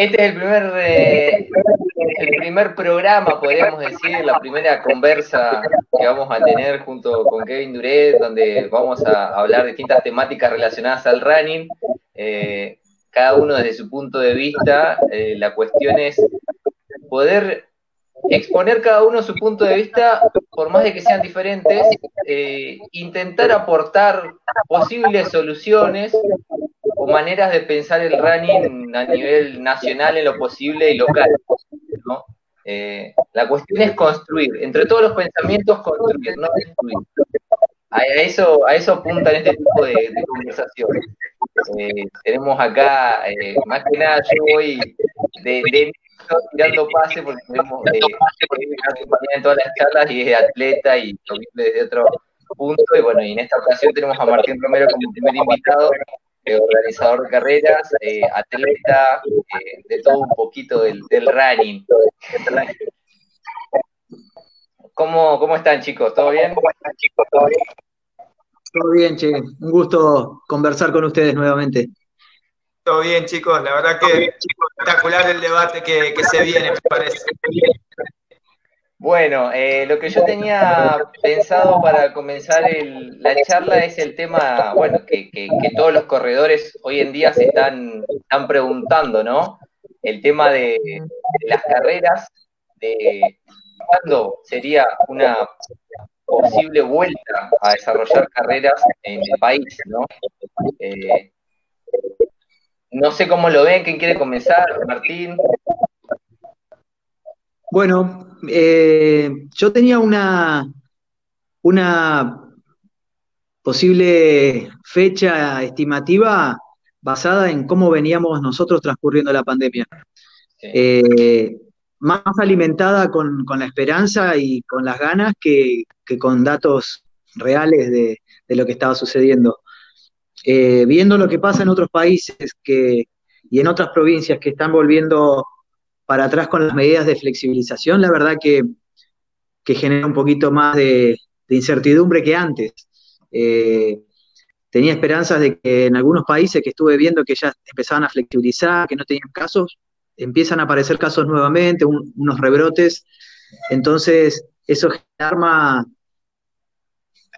Este es el primer, eh, el primer programa, podríamos decir, la primera conversa que vamos a tener junto con Kevin Duret, donde vamos a hablar de distintas temáticas relacionadas al running. Eh, cada uno desde su punto de vista. Eh, la cuestión es poder exponer cada uno su punto de vista, por más de que sean diferentes, intentar aportar posibles soluciones o maneras de pensar el running a nivel nacional en lo posible y local. Eh, la cuestión es construir, entre todos los pensamientos, construir, no destruir. A, eso, a eso apuntan este tipo de, conversaciones. Eh, tenemos acá, eh, más que nada, yo voy de, de tirando pase porque tenemos en todas las charlas y es atleta y lo desde otro punto. Y bueno, y en esta ocasión tenemos a Martín Romero como primer invitado, eh, organizador de carreras, eh, atleta, eh, de todo un poquito del, running. ¿Cómo, ¿Cómo están chicos? ¿Todo bien? ¿Cómo están chicos? ¿Todo bien? Todo bien, che. Un gusto conversar con ustedes nuevamente. Todo bien, chicos. La verdad que espectacular el debate que, que se viene, me parece. Bueno, eh, lo que yo tenía pensado para comenzar la charla es el tema, bueno, que, todos los corredores hoy en día se están, están preguntando, ¿no? El tema de, las carreras, de cuándo sería una posible vuelta a desarrollar carreras en el país, ¿no? Eh, no sé cómo lo ven, ¿quién quiere comenzar? Martín. Bueno, eh, yo tenía una, una posible fecha estimativa basada en cómo veníamos nosotros transcurriendo la pandemia. Eh, más alimentada con, la esperanza y con las ganas que, con datos reales de, lo que estaba sucediendo. Eh, viendo lo que pasa en otros países que, y en otras provincias que están volviendo para atrás con las medidas de flexibilización, la verdad que, genera un poquito más de, incertidumbre que antes. Eh, tenía esperanzas de que en algunos países que estuve viendo que ya empezaban a flexibilizar, que no tenían casos, empiezan a aparecer casos nuevamente, unos rebrotes. Entonces, eso arma,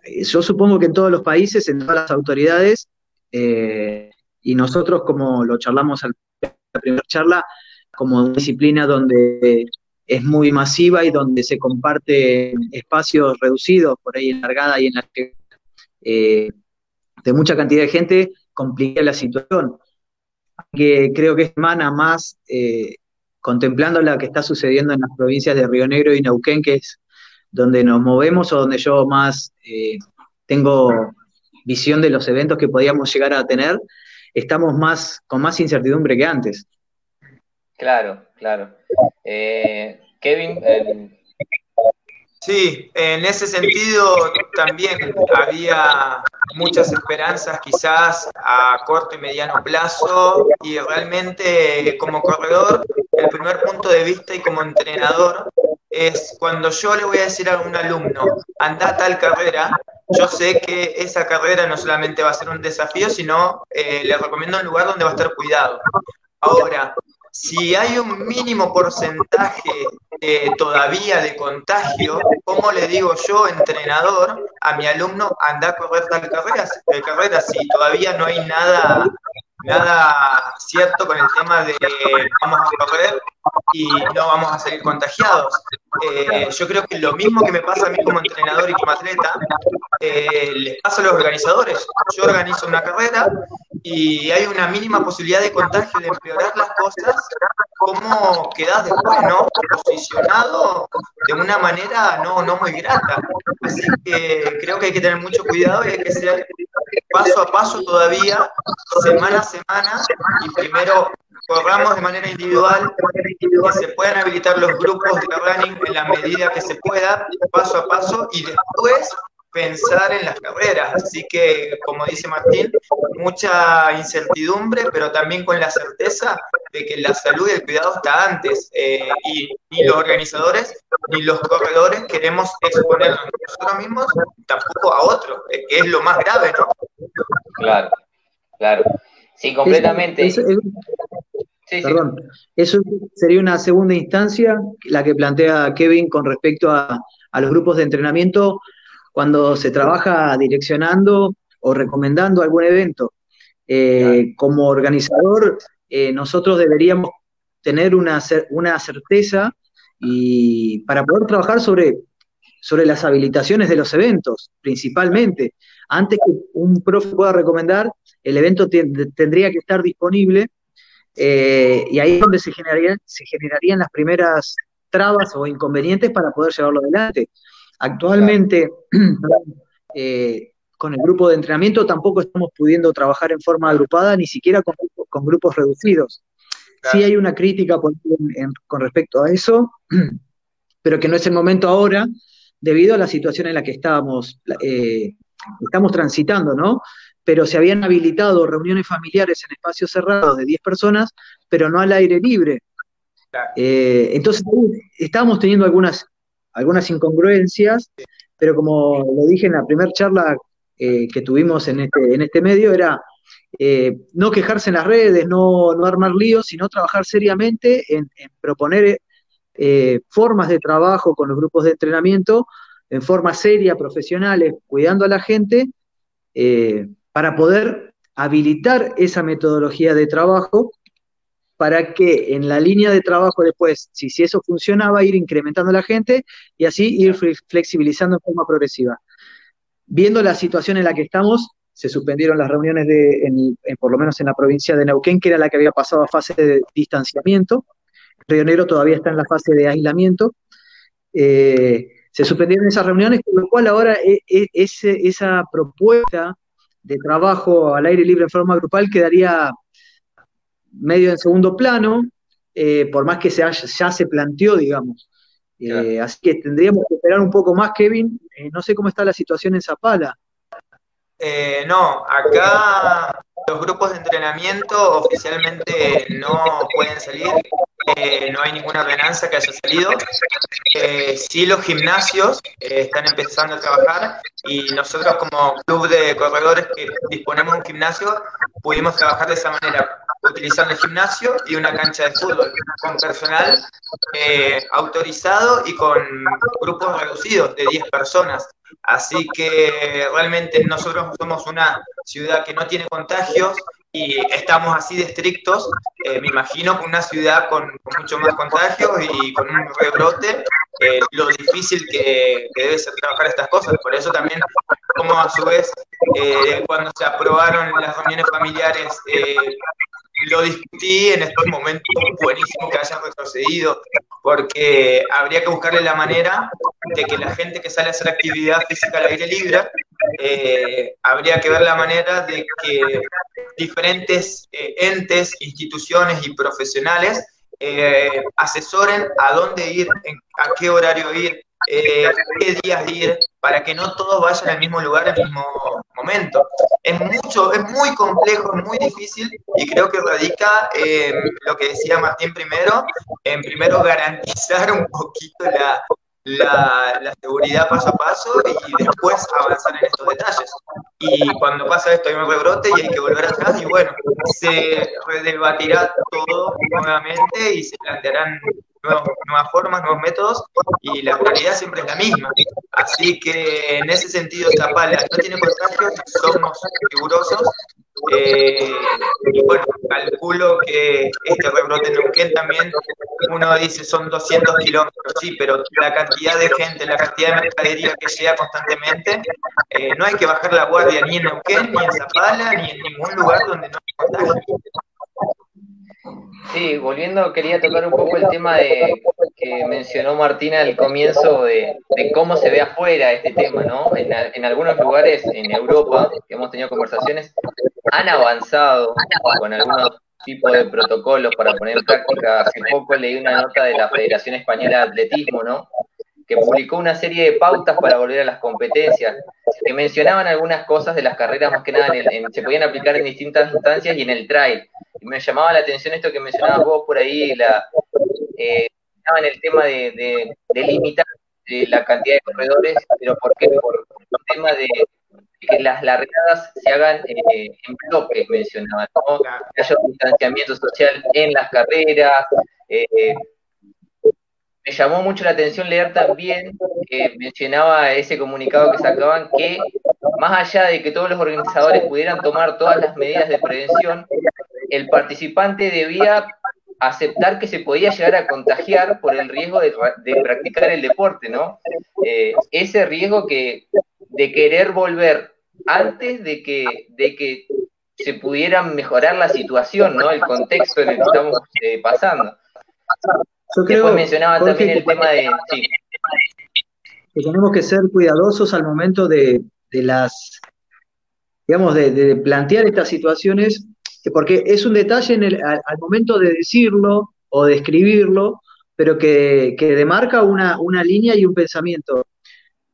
eh, yo supongo que en todos los países, en todas las autoridades, eh, y nosotros, como lo charlamos en la primera charla, como una disciplina donde es muy masiva y donde se comparte espacios reducidos, por ahí en largada y en la eh, de mucha cantidad de gente, complica la situación. Que creo que es semana más eh, contemplando lo que está sucediendo en las provincias de Río Negro y Neuquén, que es donde nos movemos o donde yo más eh, tengo visión de los eventos que podíamos llegar a tener, estamos más con más incertidumbre que antes. Claro, claro. Eh, Kevin. Sí, en ese sentido también había muchas esperanzas quizás a corto y mediano plazo y realmente como corredor el primer punto de vista y como entrenador es cuando yo le voy a decir a un alumno, anda tal carrera, yo sé que esa carrera no solamente va a ser un desafío, sino eh, le recomiendo un lugar donde va a estar cuidado. Ahora, si hay un mínimo porcentaje todavía de contagio, ¿cómo le digo yo, entrenador, a mi alumno, anda a correr tal carrera, carrera si todavía no hay nada, nada cierto con el tema de vamos a correr y no vamos a salir contagiados? Eh, yo creo que lo mismo que me pasa a mí como entrenador y como atleta, eh, les pasa a los organizadores. Yo organizo una carrera y hay una mínima posibilidad de contagio, de empeorar las cosas, ¿cómo quedás después, no? Posicionado de una manera no, no muy grata. Así que creo que hay que tener mucho cuidado y hay que ser paso a paso todavía, semana a semana, y primero corramos de manera individual, que se puedan habilitar los grupos de running en la medida que se pueda, paso a paso, y después pensar en las carreras. Así que, como dice Martín, mucha incertidumbre, pero también con la certeza de que la salud y el cuidado está antes. Eh, y ni los organizadores ni los corredores queremos exponernos nosotros mismos, tampoco a otros, eh, que es lo más grave, ¿no? Claro, claro. Sí, completamente. Perdón, eso sería una segunda instancia, la que plantea Kevin con respecto a, los grupos de entrenamiento cuando se trabaja direccionando o recomendando algún evento. Eh, como organizador, eh, nosotros deberíamos tener una, una certeza y para poder trabajar sobre, sobre las habilitaciones de los eventos, principalmente. Antes que un profe pueda recomendar, el evento tendría que estar disponible eh, y ahí es donde se generarían, se generarían las primeras trabas o inconvenientes para poder llevarlo adelante. Actualmente, eh, con el grupo de entrenamiento tampoco estamos pudiendo trabajar en forma agrupada, ni siquiera con, grupos reducidos. Sí hay una crítica con respecto a eso, pero que no es el momento ahora, debido a la situación en la que estábamos, eh, estamos transitando, ¿no? pero se habían habilitado reuniones familiares en espacios cerrados de 10 personas, pero no al aire libre. Eh, entonces, estábamos teniendo algunas, algunas incongruencias, pero como lo dije en la primera charla eh, que tuvimos en este, en este medio, era eh, no quejarse en las redes, no, armar líos, sino trabajar seriamente en, proponer formas de trabajo con los grupos de entrenamiento en forma seria, profesionales, cuidando a la gente, para poder habilitar esa metodología de trabajo para que en la línea de trabajo después, si, si eso funcionaba, ir incrementando la gente y así ir flexibilizando en forma progresiva. Viendo la situación en la que estamos, se suspendieron las reuniones de, por lo menos en la provincia de Neuquén, que era la que había pasado a fase de distanciamiento. Río Negro todavía está en la fase de aislamiento. Eh, se suspendieron esas reuniones, con lo cual ahora e, e, esa propuesta de trabajo al aire libre en forma grupal quedaría medio en segundo plano, eh, por más que se ya se planteó, digamos. Eh, así que tendríamos que esperar un poco más, Kevin. Eh, no sé cómo está la situación en Zapala. no, acá los grupos de entrenamiento oficialmente no pueden salir, no hay ninguna ordenanza que haya salido. sí, los gimnasios están empezando a trabajar y nosotros como club de corredores que disponemos de un gimnasio pudimos trabajar de esa manera, utilizando el gimnasio y una cancha de fútbol con personal eh, autorizado y con grupos reducidos de 10 personas. Así que realmente nosotros somos una ciudad que no tiene y estamos así de estrictos, eh, me imagino con una ciudad con, mucho más contagios y con un rebrote, eh, lo difícil que, debe ser trabajar estas cosas. Por eso también, como a su vez, eh, cuando se aprobaron las reuniones familiares, lo discutí en estos momentos. Buenísimo que hayan retrocedido, porque habría que buscarle la manera de que la gente que sale a hacer actividad física al aire libre, habría que ver la manera de que diferentes eh, entes, instituciones y profesionales eh, asesoren a dónde ir, a qué horario ir, eh, qué días ir, para que no todos vayan al mismo lugar al mismo momento. Es mucho, es muy complejo, es muy difícil y creo que radica en lo que decía Martín primero, en primero garantizar un poquito la, la, seguridad paso a paso y después avanzar en estos detalles. Y cuando pasa esto hay un rebrote y hay que volver atrás y bueno, se redebatirá todo nuevamente y se plantearán nuevas formas, nuevos métodos y la realidad siempre es la misma. Así que en ese sentido Zapala no tiene contagios, somos rigurosos eh, y bueno, calculo que este rebrote en Neuquén también, uno dice son 200 kilómetros, sí, pero la cantidad de gente, la cantidad de mercadería que llega constantemente, eh, no hay que bajar la guardia ni en Neuquén, ni en Zapala, ni en ningún lugar donde no hay contagio. Sí, volviendo, quería tocar un poco el tema de que mencionó Martina al comienzo de, cómo se ve afuera este tema, ¿no? En, en, algunos lugares en Europa, que hemos tenido conversaciones, han avanzado con algunos tipos de protocolos para poner en práctica. Hace poco leí una nota de la Federación Española de Atletismo, ¿no? Que publicó una serie de pautas para volver a las competencias, que mencionaban algunas cosas de las carreras, más que nada se podían aplicar en distintas instancias y en el trail. Y me llamaba la atención esto que mencionabas vos por ahí, la, eh, en el tema de, limitar eh, la cantidad de corredores, pero ¿por qué? Por un tema de que las largadas se hagan eh, en bloques, mencionaba, ¿no? que haya un distanciamiento social en las carreras. Eh, me llamó mucho la atención leer también, que mencionaba ese comunicado que sacaban, que más allá de que todos los organizadores pudieran tomar todas las medidas de prevención, el participante debía aceptar que se podía llegar a contagiar por el riesgo de, practicar el deporte, ¿no? Eh, ese riesgo que de querer volver antes de que, de que se pudiera mejorar la situación, ¿no? El contexto en el que estamos eh, pasando. Yo creo, Después mencionaba también el tema de... Sí. Que tenemos que ser cuidadosos al momento de, las, digamos, de, plantear estas situaciones, porque es un detalle en el, al, momento de decirlo o de escribirlo, pero que, que demarca una, una línea y un pensamiento.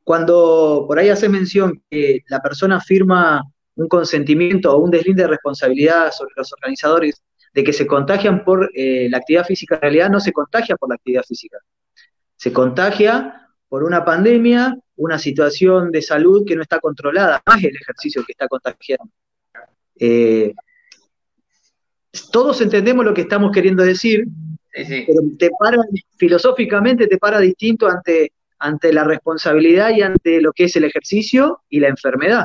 Cuando por ahí hace mención que la persona firma un consentimiento o un deslinde de responsabilidad sobre los organizadores de que se contagian por eh, la actividad física, en realidad no se contagia por la actividad física. Se contagia por una pandemia, una situación de salud que no está controlada, más el ejercicio que está contagiando. Eh, todos entendemos lo que estamos queriendo decir, pero te para, filosóficamente te para distinto ante, ante la responsabilidad y ante lo que es el ejercicio y la enfermedad.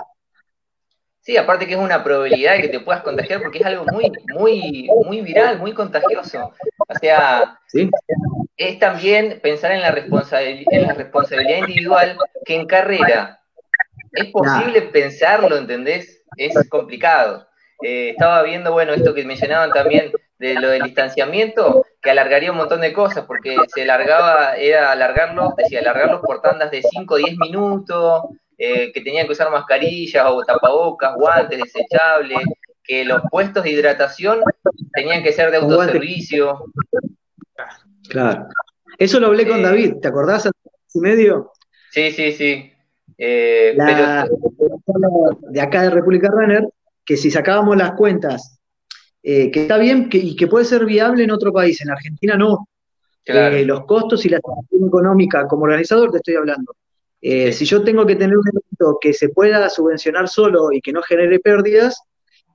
Sí, aparte que es una probabilidad de que te puedas contagiar porque es algo muy, muy, muy viral, muy contagioso. O sea, es también pensar en la, responsabilidad, en la responsabilidad individual que en carrera es posible pensarlo, ¿entendés? Es complicado. Eh, estaba viendo, bueno, esto que mencionaban también de lo del distanciamiento, que alargaría un montón de cosas, porque se alargaba, era alargarlo, decía, alargarlo por tandas de 5 o 10 minutos, eh, que tenían que usar mascarillas o tapabocas, guantes desechables, que los puestos de hidratación tenían que ser de autoservicio. Claro. Eso lo hablé con eh, David, ¿te acordás? Y medio. Sí, sí, sí. Eh, de acá de República Runner, que si sacábamos las cuentas, que está bien y que puede ser viable en otro país, en Argentina no. los costos y la situación económica como organizador te estoy hablando. Eh, si yo tengo que tener un evento que se pueda subvencionar solo y que no genere pérdidas,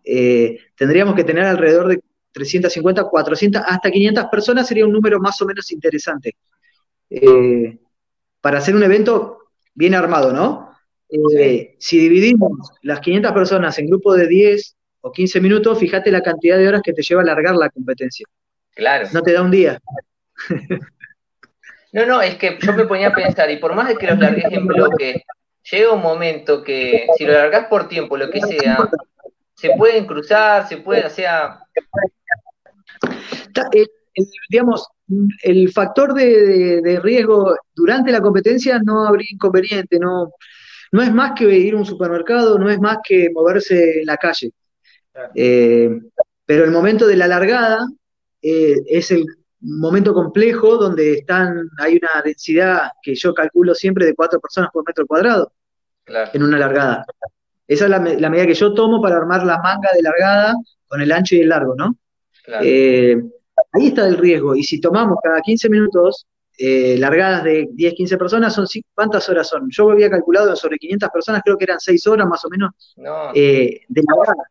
eh, tendríamos que tener alrededor de 350, 400, hasta 500 personas sería un número más o menos interesante. Eh, para hacer un evento bien armado, ¿no? Si dividimos las 500 personas en grupos de 10 o 15 minutos, fíjate la cantidad de horas que te lleva a alargar la competencia. Claro. No te da un día. No, no, es que yo me ponía a pensar, y por más de que los largues en bloque, llega un momento que si lo largas por tiempo, lo que sea, se pueden cruzar, se puede, o sea... digamos, el factor de, riesgo durante la competencia no habría inconveniente, no, no es más que ir a un supermercado, no es más que moverse en la calle. Eh, pero el momento de la largada eh, es el momento complejo donde están, hay una densidad que yo calculo siempre de cuatro personas por metro cuadrado en una largada. Esa es la, medida que yo tomo para armar la manga de largada con el ancho y el largo, ¿no? Eh, ahí está el riesgo. Y si tomamos cada 15 minutos eh, largadas de 10, 15 personas, son ¿cuántas horas son? Yo había calculado sobre 500 personas, creo que eran 6 horas más o menos eh, de largada.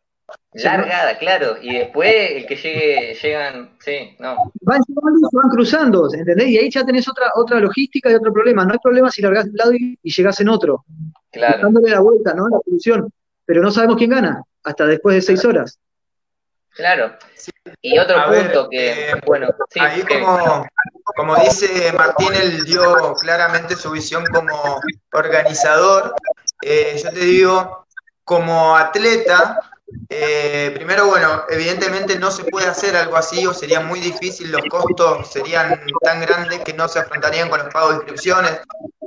Largada, claro, y después el que llegue, llegan, sí, no. Van van cruzando, ¿entendés? Y ahí ya tenés otra, otra logística y otro problema. No hay problema si largás de un lado y, llegás en otro. Claro. Dándole la vuelta, ¿no? La solución. Pero no sabemos quién gana hasta después de seis horas. Claro. Y otro punto que, eh, bueno, sí, ahí como, como dice Martín, él dio claramente su visión como organizador. Eh, yo te digo, como atleta, eh, primero, bueno, evidentemente no se puede hacer algo así o sería muy difícil, los costos serían tan grandes que no se afrontarían con los pagos de inscripciones,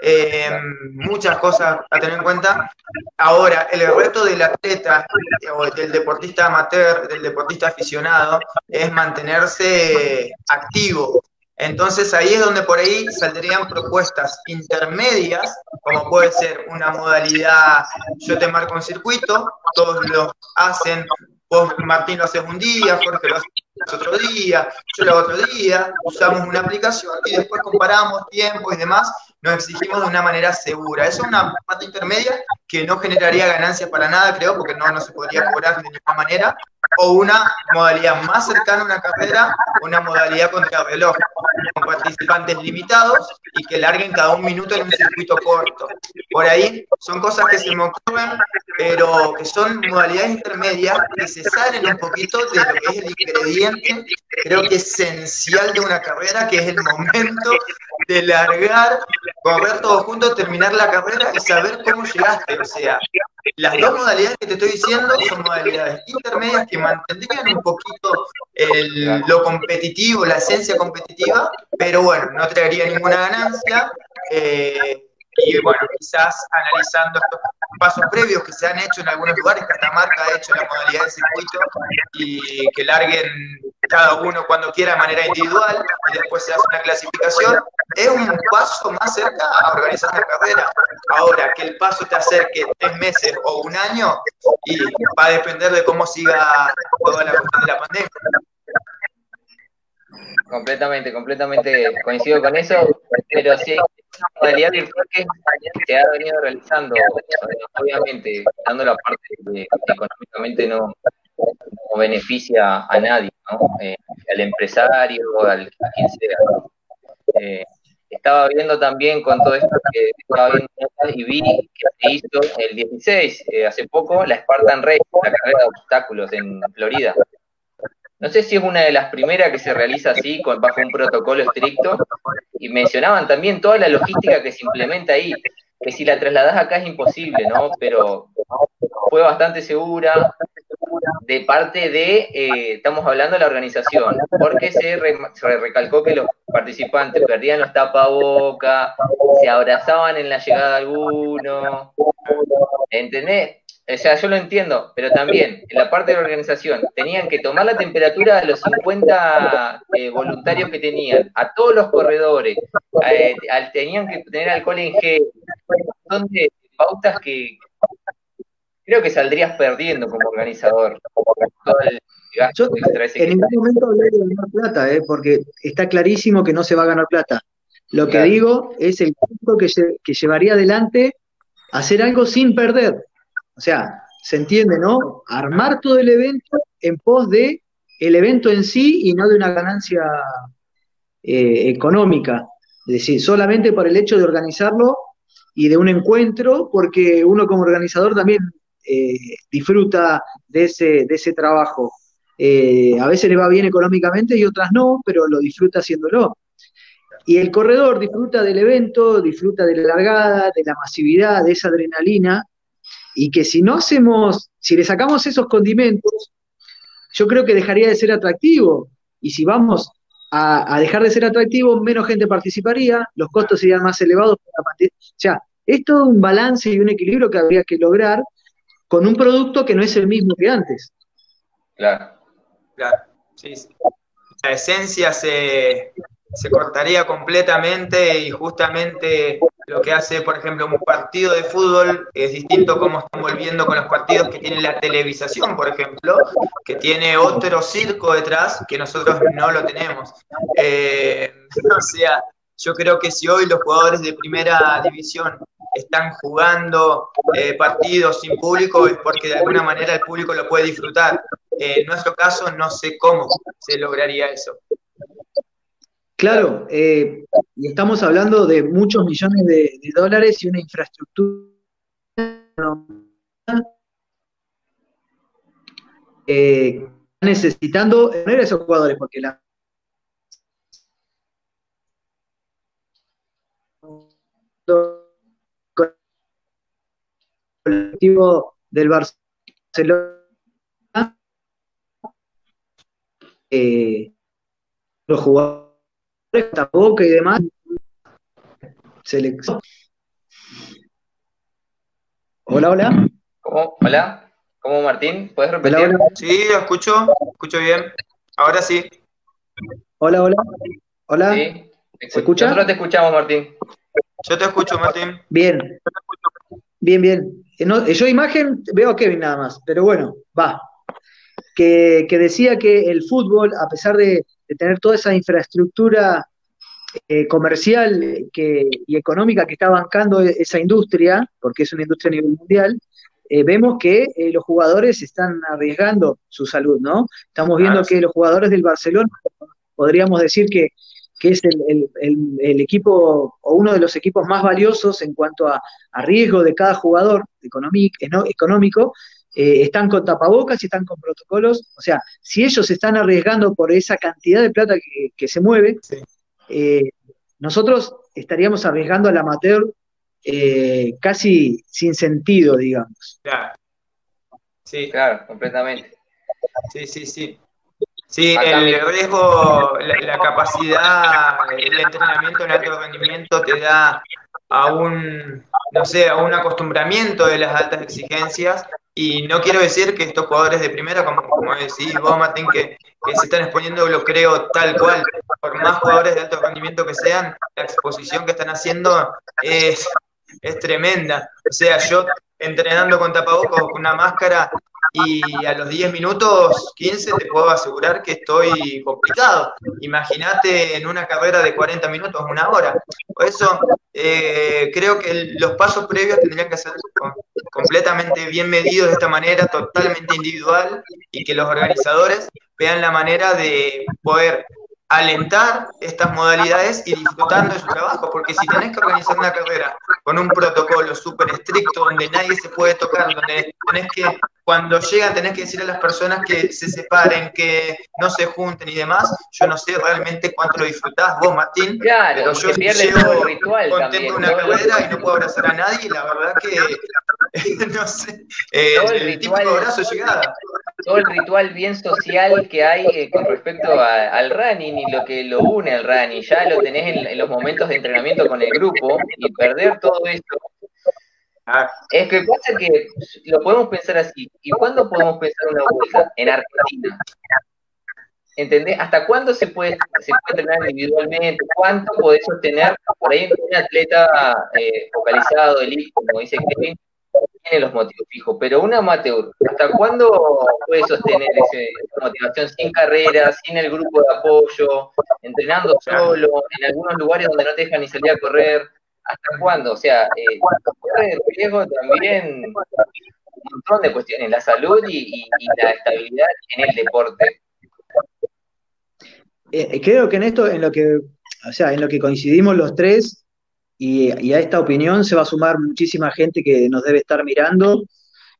eh, muchas cosas a tener en cuenta. Ahora, el reto del atleta o del deportista amateur, del deportista aficionado, es mantenerse activo, entonces ahí es donde por ahí saldrían propuestas intermedias, como puede ser una modalidad, yo te marco un circuito, todos lo hacen, vos Martín lo haces un día, Jorge lo hace otro día, yo lo hago otro día, usamos una aplicación y después comparamos tiempo y demás, nos exigimos de una manera segura. Eso es una parte intermedia que no generaría ganancias para nada, creo, porque no, no se podría cobrar de ninguna manera, o una modalidad más cercana a una carrera, una modalidad contra reloj, con participantes limitados y que larguen cada un minuto en un circuito corto. Por ahí son cosas que se me ocurren, pero que son modalidades intermedias que se salen un poquito de lo que es el ingrediente, creo que esencial de una carrera, que es el momento de largar, correr todos juntos, terminar la carrera y saber cómo llegaste. O sea, las dos modalidades que te estoy diciendo son modalidades intermedias que mantendrían un poquito lo competitivo, la esencia competitiva, pero bueno, no traería ninguna ganancia. Eh, y bueno, quizás analizando estos pasos previos que se han hecho en algunos lugares, Catamarca ha hecho la modalidad de circuito y que larguen cada uno cuando quiera de manera individual y después se hace una clasificación, es un paso más cerca a organizar una carrera. Ahora, que el paso te acerque tres meses o un año, y va a depender de cómo siga toda la cuestión de la pandemia. Completamente, completamente coincido con eso, pero sí, modalidad virtual que se ha venido realizando, obviamente, dando la parte que económicamente no, beneficia a nadie, ¿no? Eh, al empresario, al, a quien sea. Eh, estaba viendo también con todo esto que estaba viendo y vi que se hizo el 16, eh, hace poco, la Spartan Race, la carrera de obstáculos en Florida. No sé si es una de las primeras que se realiza así, bajo un protocolo estricto, y mencionaban también toda la logística que se implementa ahí, que si la trasladás acá es imposible, ¿no? Pero fue bastante segura de parte de, eh, estamos hablando de la organización, porque se, recalcó que los participantes perdían los tapabocas, se abrazaban en la llegada de algunos, ¿entendés? O sea, yo lo entiendo, pero también en la parte de la organización tenían que tomar la temperatura de los 50 eh, voluntarios que tenían, a todos los corredores, eh, tenían que tener alcohol en gel, son de pautas que creo que saldrías perdiendo como organizador. Yo en ningún momento hablé de ganar plata, eh, porque está clarísimo que no se va a ganar plata. Lo que digo es el que, que llevaría adelante hacer algo sin perder. O sea, se entiende, ¿no? Armar todo el evento en pos de el evento en sí y no de una ganancia eh, económica. Es decir, solamente por el hecho de organizarlo y de un encuentro, porque uno como organizador también eh, disfruta de ese, de ese trabajo. Eh, a veces le va bien económicamente y otras no, pero lo disfruta haciéndolo. Y el corredor disfruta del evento, disfruta de la largada, de la masividad, de esa adrenalina, y que si no hacemos, si le sacamos esos condimentos, yo creo que dejaría de ser atractivo. Y si vamos a, dejar de ser atractivo, menos gente participaría, los costos serían más elevados. O sea, es todo un balance y un equilibrio que habría que lograr con un producto que no es el mismo que antes. Claro, claro, sí. La esencia se, se cortaría completamente y justamente lo que hace, por ejemplo, un partido de fútbol es distinto como están volviendo con los partidos que tiene la televisación, por ejemplo, que tiene otro circo detrás que nosotros no lo tenemos. Eh, o sea, yo creo que si hoy los jugadores de primera división están jugando eh, partidos sin público es porque de alguna manera el público lo puede disfrutar. en nuestro caso no sé cómo se lograría eso. Claro, eh, y estamos hablando de muchos millones de, dólares y una infraestructura eh, necesitando tener esos jugadores, porque la colectivo del Barcelona eh, los jugadores boca y demás. Selección. Hola, hola. ¿Cómo? Hola. ¿Cómo, Martín? ¿Puedes repetir? Sí, lo escucho. Escucho bien. Ahora sí. Hola, hola. Hola. ¿Se escucha? Nosotros te escuchamos, Martín. Yo te escucho, Martín. Bien. Bien, bien. Eh, eh, yo imagen veo a Kevin nada más, pero bueno, va. Que, que decía que el fútbol, a pesar de, de tener toda esa infraestructura eh, comercial que, y económica que está bancando esa industria, porque es una industria a nivel mundial, eh, vemos que eh, los jugadores están arriesgando su salud, ¿no? Estamos viendo que los jugadores del Barcelona, podríamos decir que, es el, equipo o uno de los equipos más valiosos en cuanto a, riesgo de cada jugador económico, están con tapabocas y están con protocolos. O sea, si ellos están arriesgando por esa cantidad de plata que, se mueve, eh, nosotros estaríamos arriesgando al amateur eh, casi sin sentido, digamos. Claro. Sí, claro, completamente. Sí, sí, sí. Sí, el riesgo, la, capacidad, el entrenamiento en alto rendimiento te da a un, no sé, a un acostumbramiento de las altas exigencias y no quiero decir que estos jugadores de primera, como, como decís vos, Martín, que, que se están exponiendo, lo creo tal cual, por más jugadores de alto rendimiento que sean, la exposición que están haciendo es, es tremenda. O sea, yo entrenando con tapabocas con una máscara y a los 10 minutos, 15, te puedo asegurar que estoy complicado. Imagínate en una carrera de 40 minutos, una hora. Por eso eh, creo que los pasos previos tendrían que ser completamente bien medidos de esta manera, totalmente individual, y que los organizadores vean la manera de poder alentar estas modalidades y disfrutando de su trabajo, porque si tenés que organizar una carrera con un protocolo súper estricto, donde nadie se puede tocar, donde tenés que, cuando llegan tenés que decir a las personas que se separen, que no se junten y demás, yo no sé realmente cuánto lo disfrutás vos, Martín, pero yo ritual contento de una carrera y no puedo abrazar a nadie, y la verdad que, no sé, eh, el, de abrazo llegada todo el ritual bien social que hay eh, con respecto al running y lo que lo une al running. Ya lo tenés en, los momentos de entrenamiento con el grupo y perder todo esto. Ah. Es que pasa que lo podemos pensar así. ¿Y cuándo podemos pensar una vuelta? En Argentina. ¿Entendés? ¿Hasta cuándo se puede, se puede entrenar individualmente? ¿Cuánto podés sostener? Por ahí un atleta eh, focalizado, elite, como dice Kevin, tiene los motivos fijos, pero un amateur, ¿hasta cuándo puede sostener esa motivación sin carrera, sin el grupo de apoyo, entrenando solo, en algunos lugares donde no te dejan ni salir a correr? ¿Hasta cuándo? O sea, eh, corre riesgo también un montón de cuestiones, la salud y, la estabilidad en el deporte. Eh, creo que en esto, en lo que, o sea, en lo que coincidimos los tres, y, a esta opinión se va a sumar muchísima gente que nos debe estar mirando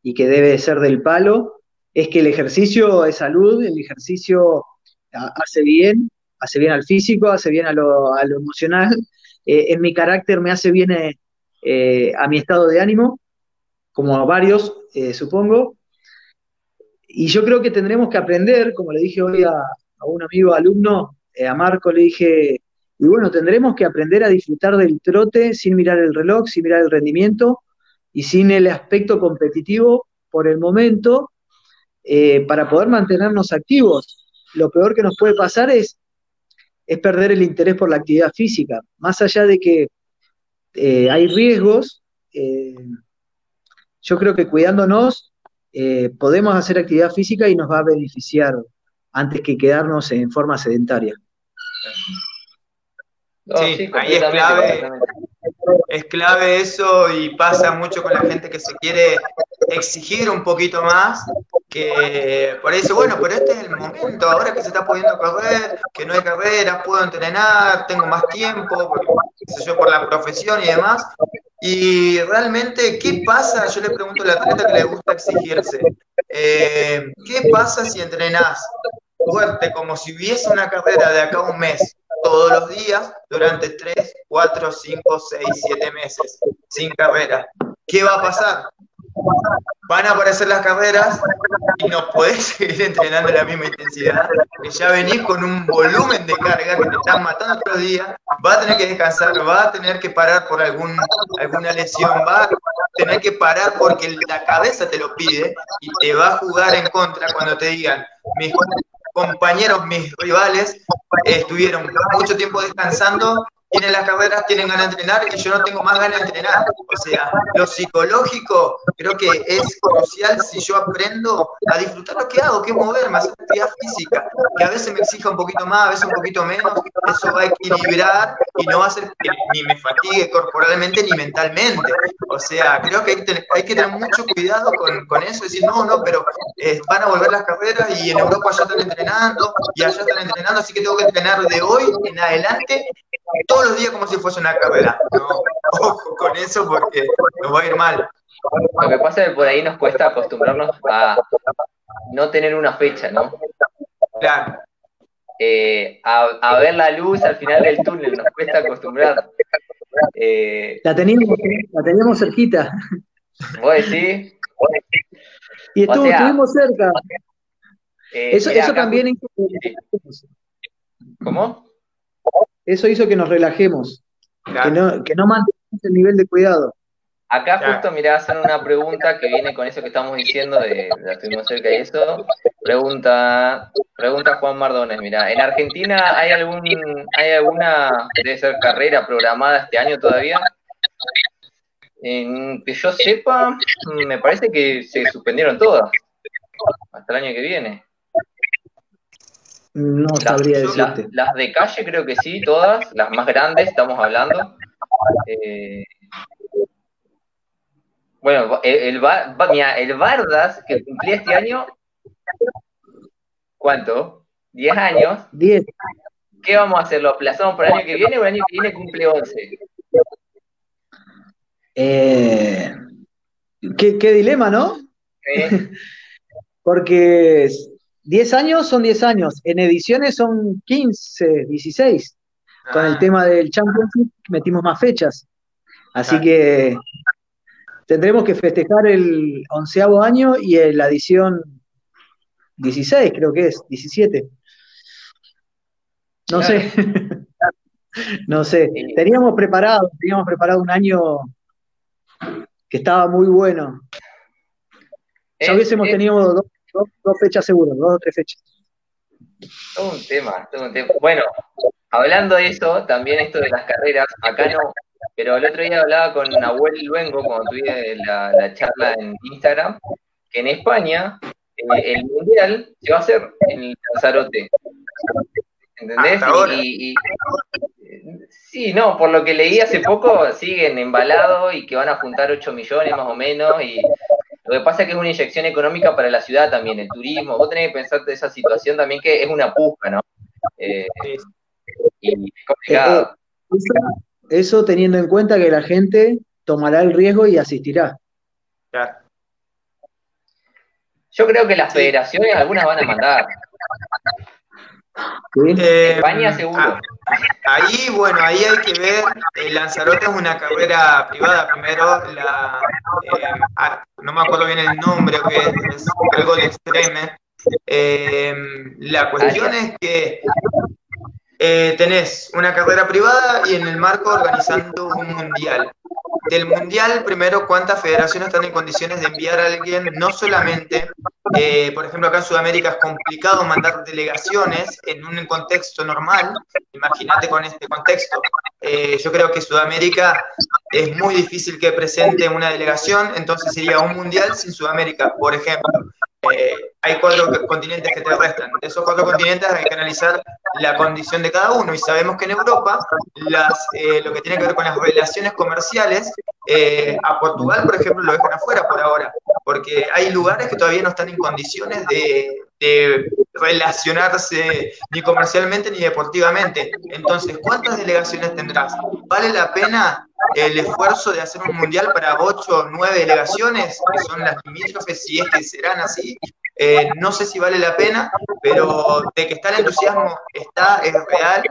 y que debe ser del palo, es que el ejercicio es salud, el ejercicio hace bien, hace bien al físico, hace bien a lo, emocional, eh, en mi carácter me hace bien eh, eh, a mi estado de ánimo, como a varios, supongo. Y yo creo que tendremos que aprender, como le dije hoy a, a un amigo alumno, a Marco le dije, y bueno, tendremos que aprender a disfrutar del trote sin mirar el reloj, sin mirar el rendimiento y sin el aspecto competitivo por el momento eh, para poder mantenernos activos. Lo peor que nos puede pasar es, es perder el interés por la actividad física. Más allá de que eh, hay riesgos, eh, yo creo que cuidándonos podemos hacer actividad física y nos va a beneficiar antes que quedarnos en forma sedentaria sí, ahí es clave, es clave eso y pasa mucho con la gente que se quiere exigir un poquito más, que por eso, bueno, pero este es el momento, ahora que se está pudiendo correr, que no hay carreras, puedo entrenar, tengo más tiempo, yo, por la profesión y demás. Y realmente, ¿qué pasa? Yo le pregunto al atleta que le gusta exigirse, eh, ¿qué pasa si entrenás fuerte como si hubiese una carrera de acá a un mes? Todos los días durante 3, 4, 5, 6, 7 meses, sin carrera. ¿Qué va a pasar? Van a aparecer las carreras y no podés seguir entrenando la misma intensidad, que ya venís con un volumen de carga que te están matando todos los días, va a tener que descansar, va a tener que parar por algún, alguna lesión, va a tener que parar porque la cabeza te lo pide y te va a jugar en contra cuando te digan, compañeros, mis rivales, estuvieron mucho tiempo descansando tienen las carreras, tienen ganas de entrenar y yo no tengo más ganas de entrenar. O sea, lo psicológico creo que es crucial si yo aprendo a disfrutar lo que hago, que es moverme, hacer actividad física, que a veces me exija un poquito más, a veces un poquito menos, eso va a equilibrar y no va a hacer que ni me fatigue corporalmente ni mentalmente. O sea, creo que hay que tener, mucho cuidado con, con eso, decir, no, no, pero eh, van a volver las carreras y en Europa ya están entrenando y allá están entrenando, así que tengo que entrenar de hoy en adelante todos los días como si fuese una carrera. Ojo con eso porque nos va a ir mal. Lo que pasa es que por ahí nos cuesta acostumbrarnos a no tener una fecha, ¿no? Claro. Eh, a, ver la luz al final del túnel, nos cuesta acostumbrar. Eh, la, teníamos, la teníamos cerquita. ¿Vos decís? Y estuvo, estuvimos cerca. Eh, eso, eso también hizo que... ¿Cómo? Eso hizo que nos relajemos, que, no, que no mantengamos el nivel de cuidado. Acá justo, mirá, hacen una pregunta que viene con eso que estamos diciendo de, la estuvimos cerca y eso. Pregunta, pregunta Juan Mardones, mira, ¿en Argentina hay algún, hay alguna, debe ser carrera programada este año todavía? En, que yo sepa, me parece que se suspendieron todas, hasta el año que viene. No sabría decirte. Las, de calle creo que sí, todas, las más grandes estamos hablando. Eh, bueno, el, el, el Bardas, que cumplía este año, ¿cuánto? ¿10 años? 10. ¿Qué vamos a hacer? ¿Lo aplazamos para el año que viene o el año que viene cumple 11? Eh, ¿qué, ¿qué, dilema, ¿no? Porque 10 años son 10 años, en ediciones son 15, 16. Con el ah. tema del Championship metimos más fechas. Así que tendremos que festejar el onceavo año y la edición 16, creo que es, 17. No sé. no sé. Teníamos preparado, teníamos preparado un año que estaba muy bueno. Ya hubiésemos tenido dos Dos, fechas seguras, dos o tres fechas. Todo un tema, todo un tema. Bueno, hablando de eso, también esto de las carreras, acá no, pero el otro día hablaba con Nahuel Luengo cuando tuve la, charla en Instagram, que en España eh, el mundial se va a hacer en Lanzarote. ¿Entendés? Y, sí, no, por lo que leí hace poco, siguen embalados y que van a juntar 8 millones más o menos y lo que pasa es que es una inyección económica para la ciudad también, el turismo. Vos tenés que pensar de esa situación también que es una puja, ¿no? Eh, y es complicado. Eh, eh, eso, teniendo en cuenta que la gente tomará el riesgo y asistirá. Claro. Yo creo que las federaciones algunas van a mandar. España seguro. Ah, ahí, bueno, ahí hay que ver, el Lanzarote es una carrera privada, primero la, eh, ah, no me acuerdo bien el nombre, que es, algo de extreme. Eh, la cuestión es que eh, tenés una carrera privada y en el marco organizando un mundial del Mundial, primero, ¿cuántas federaciones están en condiciones de enviar a alguien? No solamente, eh, por ejemplo, acá en Sudamérica es complicado mandar delegaciones en un contexto normal, imagínate con este contexto. Eh, yo creo que Sudamérica es muy difícil que presente una delegación, entonces sería un Mundial sin Sudamérica, por ejemplo. Eh, hay cuatro continentes que te restan. De esos cuatro continentes hay que analizar la condición de cada uno. Y sabemos que en Europa las, eh, lo que tiene que ver con las relaciones comerciales, eh, a Portugal, por ejemplo, lo dejan afuera por ahora, porque hay lugares que todavía no están en condiciones de, de relacionarse ni comercialmente ni deportivamente. Entonces, ¿cuántas delegaciones tendrás? ¿Vale la pena el esfuerzo de hacer un mundial para ocho o nueve delegaciones, que son las limítrofes, si es que serán así, eh, no sé si vale la pena, pero de que está el entusiasmo, está, es real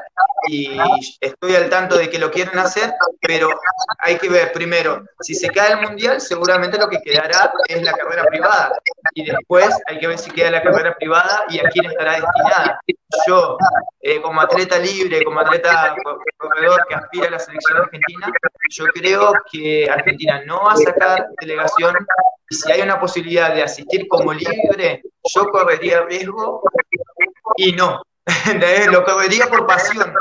y estoy al tanto de que lo quieren hacer, pero hay que ver primero, si se cae el mundial, seguramente lo que quedará es la carrera privada y después hay que ver si queda la carrera privada y a quién estará destinada. Yo, eh, como atleta libre, como atleta corredor que aspira a la selección argentina, yo creo que Argentina no va a sacar delegación y si hay una posibilidad de asistir como libre, yo correría riesgo y no. Lo correría por pasión,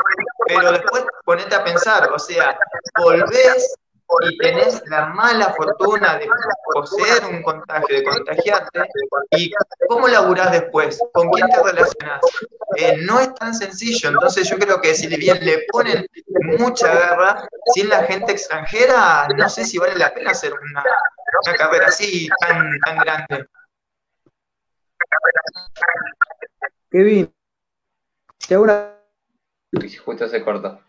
pero después ponete a pensar, o sea, volvés y tenés la mala fortuna de poseer un contagio, de contagiarte, ¿y cómo laburás después? ¿Con quién te relacionás? Eh, no es tan sencillo, entonces yo creo que si bien le ponen mucha garra, sin la gente extranjera, no sé si vale la pena hacer una, carrera así tan, tan grande. Kevin, te hago una... Justo se cortó.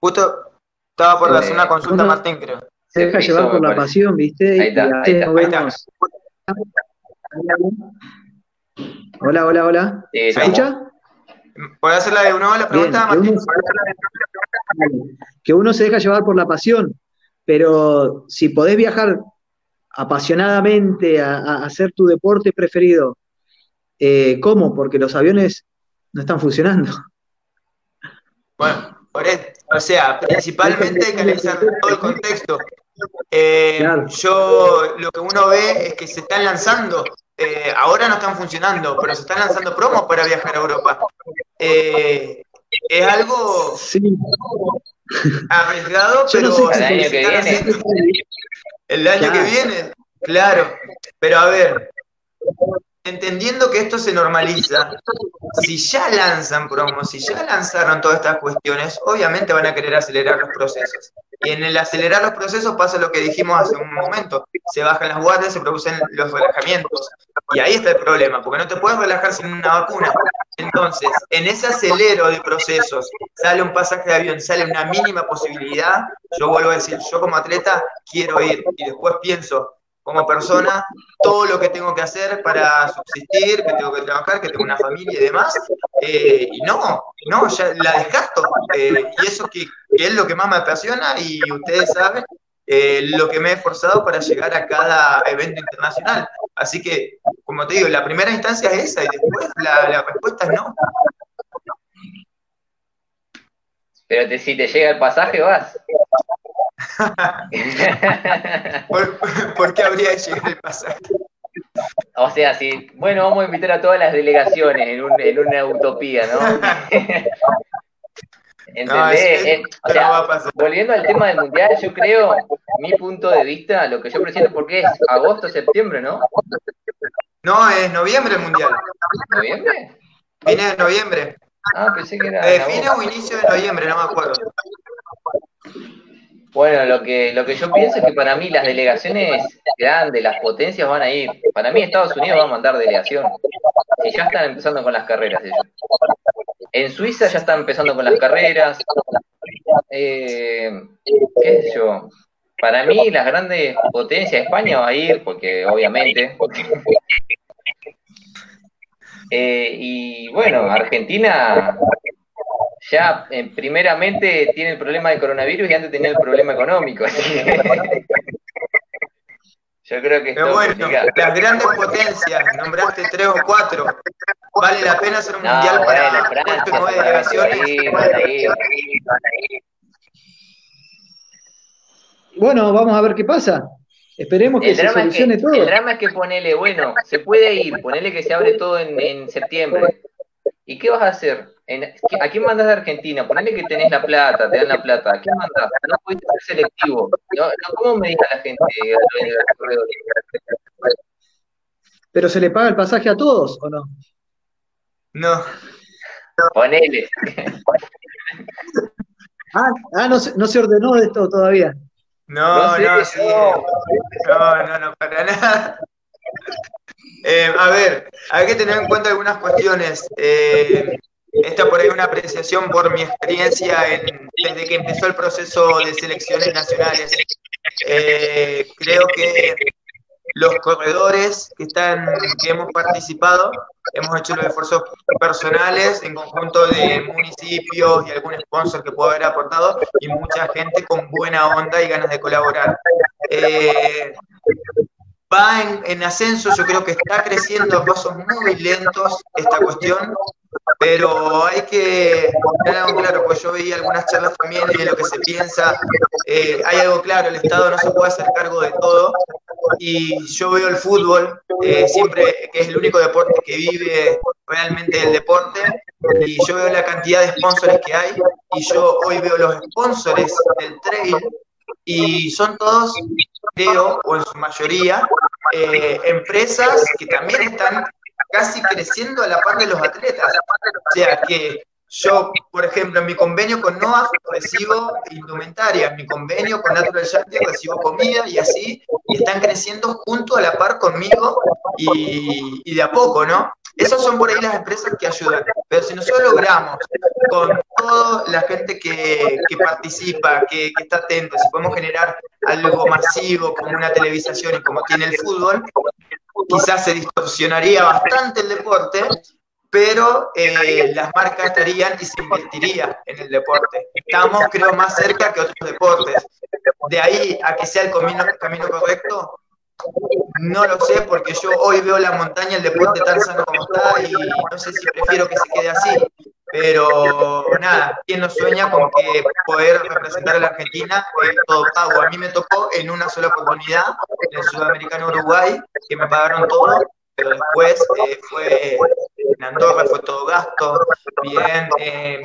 Justo estaba por hacer una consulta Martín, creo. Se deja llevar por la pasión, ¿viste? Ahí está, ahí está, Hola, hola, hola. ¿Se escucha? ¿Puedo hacerla de nuevo la pregunta, Martín? Que uno, se deja llevar por la pasión, pero si podés viajar apasionadamente a, hacer tu deporte preferido, eh, ¿cómo? Porque los aviones no están funcionando. Bueno, o sea, principalmente hay que analizar todo el contexto. Eh, yo lo que uno ve es que se están lanzando, eh, ahora no están funcionando, pero se están lanzando promos para viajar a Europa. Eh, es algo arriesgado, pero el año que viene. El año que viene, claro. Pero a ver, entendiendo que esto se normaliza, si ya lanzan promos, si ya lanzaron todas estas cuestiones, obviamente van a querer acelerar los procesos. Y en el acelerar los procesos pasa lo que dijimos hace un momento, se bajan las guardias, se producen los relajamientos. Y ahí está el problema, porque no te puedes relajar sin una vacuna. Entonces, en ese acelero de procesos, sale un pasaje de avión, sale una mínima posibilidad, yo vuelvo a decir, yo como atleta quiero ir y después pienso, como persona todo lo que tengo que hacer para subsistir, que tengo que trabajar, que tengo una familia y demás. Eh, y no, no, ya la descarto. Eh, y eso que, es lo que más me apasiona y ustedes saben eh, lo que me he esforzado para llegar a cada evento internacional. Así que, como te digo, la primera instancia es esa y después la, la respuesta es no. Pero si te llega el pasaje, vas. ¿Por, qué habría de llegar el pasaje? O sea, sí, bueno, vamos a invitar a todas las delegaciones en, una utopía, ¿no? ¿Entendés? O sea, volviendo al tema del mundial, yo creo, mi punto de vista, lo que yo presiento, porque es agosto, septiembre, ¿no? No, es noviembre el mundial. ¿Noviembre? Viene de noviembre. Ah, pensé que era. Eh, fines o inicio de noviembre, no me acuerdo. Bueno, lo que, lo que yo pienso es que para mí las delegaciones grandes, las potencias van a ir. Para mí Estados Unidos va a mandar delegación. Si ya están empezando con las carreras ellos. En Suiza ya están empezando con las carreras. Eh, ¿Qué sé yo? Para mí las grandes potencias, España va a ir, porque obviamente. Eh, y bueno, Argentina ya eh, primeramente tiene el problema del coronavirus y antes tenía el problema económico. Yo creo que Pero bueno, las grandes potencias, nombraste tres o cuatro, ¿vale la pena hacer un mundial para Francia, nueve delegaciones? Bueno, vamos a ver qué pasa. Esperemos que se solucione todo. El drama es que ponele, bueno, se puede ir, ponele que se abre todo en, en septiembre. ¿Y qué vas a hacer? ¿A quién mandas de Argentina? Ponele que tenés la plata, te dan la plata. ¿A quién mandas? No puedes ser selectivo. No, ¿Cómo me dice la gente ¿Pero se le paga el pasaje a todos o no? No. Ponele. ah, ah no, no se ordenó esto todavía. No, no, sí. No, no, no, para nada. Eh, a ver, hay que tener en cuenta algunas cuestiones. Eh, esta por ahí una apreciación por mi experiencia desde que empezó el proceso de selecciones nacionales. Eh, creo que los corredores que están, que hemos participado, hemos hecho los esfuerzos personales en conjunto de municipios y algún sponsor que pueda haber aportado y mucha gente con buena onda y ganas de colaborar. Eh, va en, ascenso, yo creo que está creciendo a pasos muy lentos esta cuestión, pero hay que tener algo claro, pues yo veía algunas charlas también de lo que se piensa, eh, hay algo claro, el Estado no se puede hacer cargo de todo, y yo veo el fútbol, eh, siempre que es el único deporte que vive realmente del deporte y yo veo la cantidad de sponsors que hay y yo hoy veo los sponsors del trail y son todos, creo, o en su mayoría, eh, empresas que también están casi creciendo a la par de los atletas. O sea que yo, por ejemplo, en mi convenio con NOAA recibo indumentaria, en mi convenio con Natural Shelter recibo comida y así, y están creciendo junto a la par conmigo y, de a poco, ¿no? Esas son por ahí las empresas que ayudan. Pero si nosotros logramos, con toda la gente que, participa, que, está atenta, si podemos generar algo masivo como una televisación y como tiene el fútbol, quizás se distorsionaría bastante el deporte, pero eh, las marcas estarían y se invertiría en el deporte. Estamos, creo, más cerca que otros deportes. De ahí a que sea el camino correcto, no lo sé, porque yo hoy veo la montaña, el deporte tan sano como está, y no sé si prefiero que se quede así. Pero nada, ¿quién no sueña con que poder representar a la Argentina es todo pago? A mí me tocó en una sola oportunidad, en el Sudamericano Uruguay, que me pagaron todo, pero después eh, fue en Andorra fue todo gasto, bien, eh,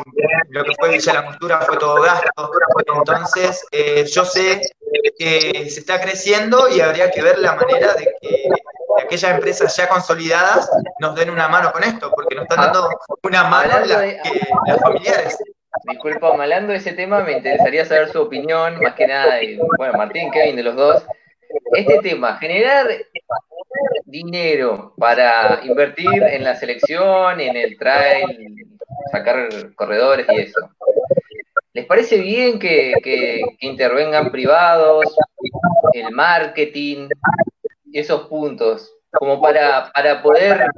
lo que fue Villa La Cultura fue todo gasto, entonces eh, yo sé que se está creciendo y habría que ver la manera de que aquellas empresas ya consolidadas nos den una mano con esto, porque nos están dando una mano las, las familiares. Disculpa, malando ese tema, me interesaría saber su opinión, más que nada, bueno, Martín, Kevin, de los dos. Este tema, generar dinero para invertir en la selección, en el trail, sacar corredores y eso. ¿Les parece bien que, intervengan privados, el marketing, esos puntos, como para, para poder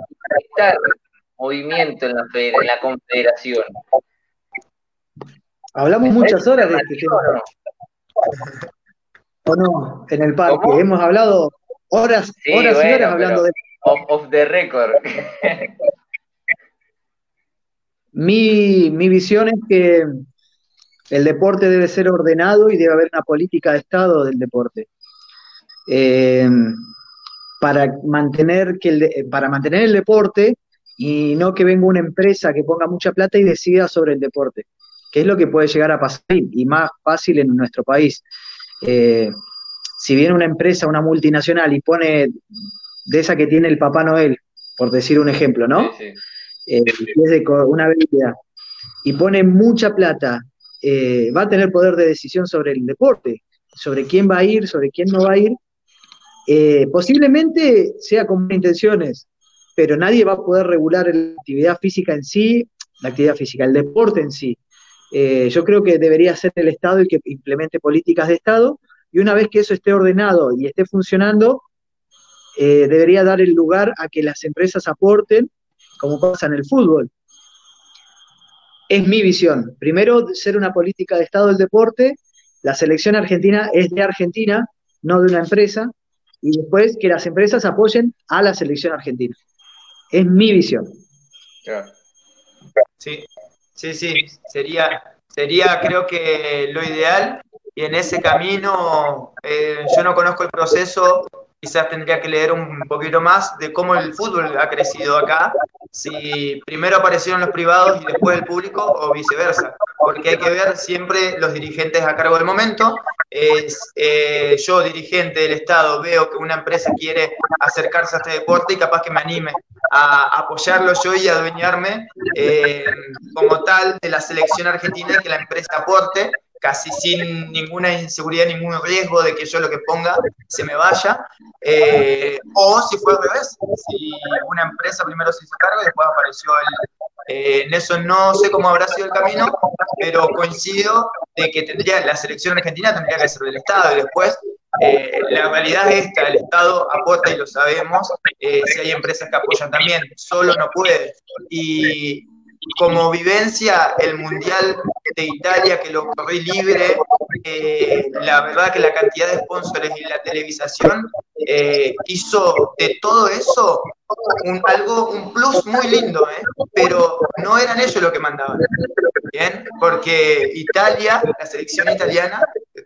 estar movimiento en la, en la confederación? Hablamos muchas horas de este tema. ¿O no? En el parque. Hemos hablado Horas, horas y horas hablando de. Off, the record. mi, visión es que el deporte debe ser ordenado y debe haber una política de Estado del deporte. Eh, para, mantener que el para mantener el deporte y no que venga una empresa que ponga mucha plata y decida sobre el deporte, que es lo que puede llegar a pasar y más fácil en nuestro país. Eh, si viene una empresa, una multinacional y pone de esa que tiene el Papá Noel, por decir un ejemplo, ¿no? Sí, eh, es de una bebida, y pone mucha plata, eh, va a tener poder de decisión sobre el deporte, sobre quién va a ir, sobre quién no va a ir. Eh, posiblemente sea con intenciones, pero nadie va a poder regular la actividad física en sí, la actividad física, el deporte en sí. yo creo que debería ser el Estado el que implemente políticas de Estado y una vez que eso esté ordenado y esté funcionando, eh, debería dar el lugar a que las empresas aporten, como pasa en el fútbol. Es mi visión. Primero, ser una política de Estado del deporte. La selección argentina es de Argentina, no de una empresa. Y después que las empresas apoyen a la selección argentina. Es mi visión. Sí, sí, sí. Sería, sería creo que lo ideal y en ese camino eh, yo no conozco el proceso, quizás tendría que leer un poquito más de cómo el fútbol ha crecido acá, si primero aparecieron los privados y después el público o viceversa, porque hay que ver siempre los dirigentes a cargo del momento. Es, eh, yo, dirigente del Estado, veo que una empresa quiere acercarse a este deporte y capaz que me anime a apoyarlo yo y adueñarme eh, como tal de la selección argentina y que la empresa aporte casi sin ninguna inseguridad, ningún riesgo de que yo lo que ponga se me vaya. Eh, o si fue al revés, si una empresa primero se hizo cargo y después apareció el... Eh, en eso no sé cómo habrá sido el camino, pero coincido de que tendría la selección argentina tendría que ser del Estado y después eh, la realidad es esta, el Estado aporta y lo sabemos, si hay empresas que apoyan también, solo no puede. Y, como vivencia el Mundial de Italia, que lo corrí libre, eh, la verdad que la cantidad de sponsors y la televisación eh, hizo de todo eso un, algo, un plus muy lindo, ¿eh? pero no eran ellos los que mandaban, ¿bien? Porque Italia, la selección italiana,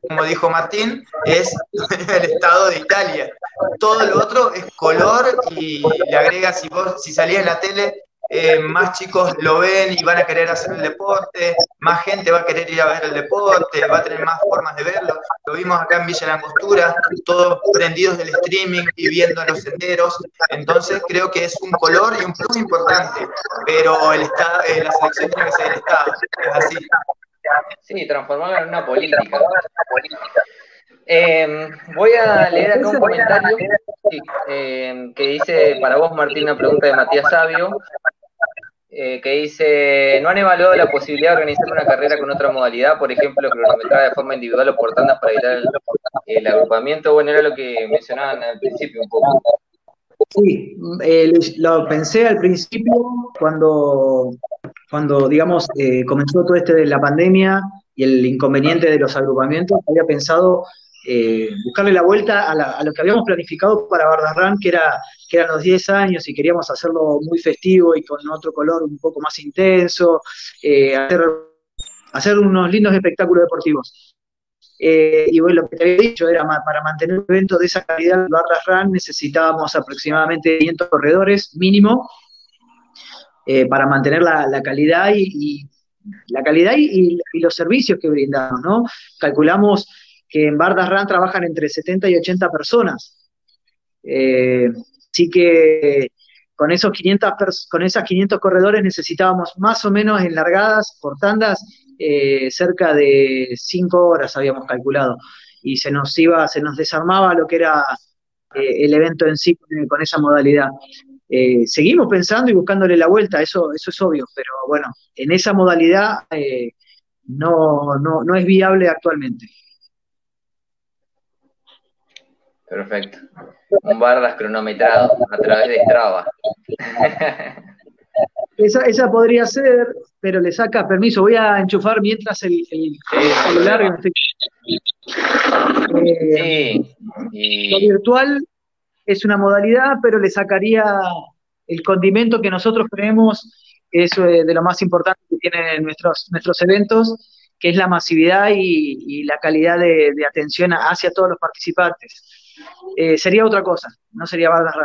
como dijo Martín, es el estado de Italia. Todo lo otro es color y le agrega, si vos, si salía en la tele, eh, más chicos lo ven y van a querer hacer el deporte, más gente va a querer ir a ver el deporte, va a tener más formas de verlo. Lo vimos acá en Villa Langostura, todos prendidos del streaming y viendo los senderos. Entonces creo que es un color y un plus importante, pero el estado, eh, la selección tiene que ser el Estado, es así. Sí, transformarlo en una política. Eh, voy a leer acá un comentario eh, que dice para vos, Martín, una pregunta de Matías Sabio, eh, que dice, ¿no han evaluado la posibilidad de organizar una carrera con otra modalidad, por ejemplo, cronometrada de forma individual o por tandas para evitar el, agrupamiento? Bueno, era lo que mencionaban al principio un poco. Sí, lo pensé al principio cuando, cuando digamos, comenzó todo este de la pandemia y el inconveniente de los agrupamientos, había pensado eh, buscarle la vuelta a, lo que habíamos planificado para Bardarran, que, era, que eran los 10 años y queríamos hacerlo muy festivo y con otro color un poco más intenso, eh, hacer, unos lindos espectáculos deportivos. Eh, y bueno, lo que te había dicho era para mantener un evento de esa calidad, Bardarran necesitábamos aproximadamente 500 corredores mínimo para mantener la, calidad y, la calidad y, y, los servicios que brindamos, ¿no? Calculamos que en Bardas Run trabajan entre 70 y 80 personas. Eh, así que con esos 500 con esas 500 corredores necesitábamos más o menos en largadas, por tandas, eh, cerca de 5 horas habíamos calculado. Y se nos iba, se nos desarmaba lo que era eh, el evento en sí con, esa modalidad. seguimos pensando y buscándole la vuelta, eso, eso es obvio, pero bueno, en esa modalidad no, no, no es viable actualmente. Perfecto. Un bardas cronometrado a través de Strava. Esa, esa podría ser, pero le saca permiso. Voy a enchufar mientras el, celular. Eh, lo virtual es una modalidad, pero le sacaría el condimento que nosotros creemos que es eh, de lo más importante que tienen nuestros, nuestros eventos, que es la masividad y, la calidad de atención hacia todos los participantes. Eh, sería otra cosa, no sería Bardas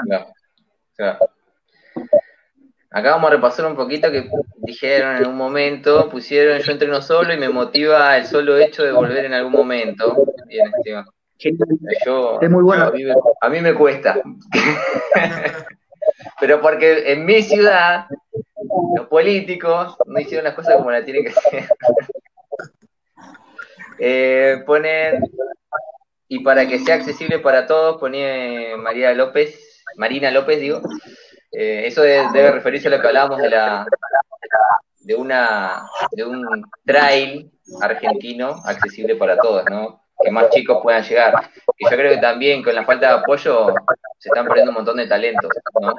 Acá vamos a repasar un poquito que dijeron en un momento, pusieron yo entreno solo y me motiva el solo hecho de volver en algún momento. Bien, es muy bueno. A mí, me cuesta. Pero porque en mi ciudad los políticos no hicieron las cosas como la tienen que hacer. Eh, ponen y para que sea accesible para todos, ponía María López, Marina López, digo. Eh, eso debe, referirse a lo que hablábamos de la de una de un trail argentino accesible para todos, ¿no? Que más chicos puedan llegar. Y yo creo que también con la falta de apoyo se están perdiendo un montón de talentos, ¿no?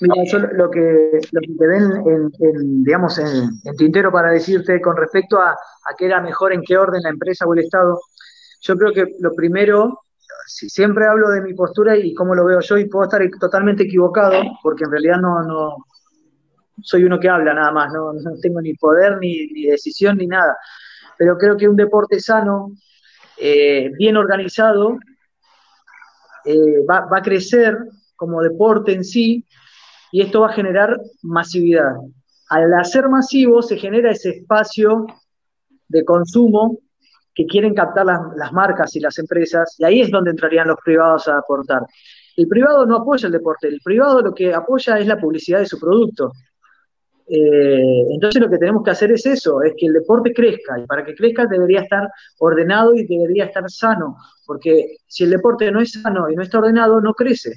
Mira, yo lo que, lo que te ven en, digamos, en, en, tintero para decirte con respecto a, a qué era mejor, en qué orden la empresa o el Estado, yo creo que lo primero, si siempre hablo de mi postura y cómo lo veo yo, y puedo estar totalmente equivocado, porque en realidad no, no soy uno que habla nada más, no, tengo ni poder, ni, decisión, ni nada. Pero creo que un deporte sano, eh, bien organizado, eh, va, va a crecer como deporte en sí, y esto va a generar masividad. Al hacer masivo se genera ese espacio de consumo que quieren captar las, marcas y las empresas, y ahí es donde entrarían los privados a aportar. El privado no apoya el deporte, el privado lo que apoya es la publicidad de su producto. Eh, entonces lo que tenemos que hacer es eso, es que el deporte crezca, y para que crezca debería estar ordenado y debería estar sano, porque si el deporte no es sano y no está ordenado, no crece.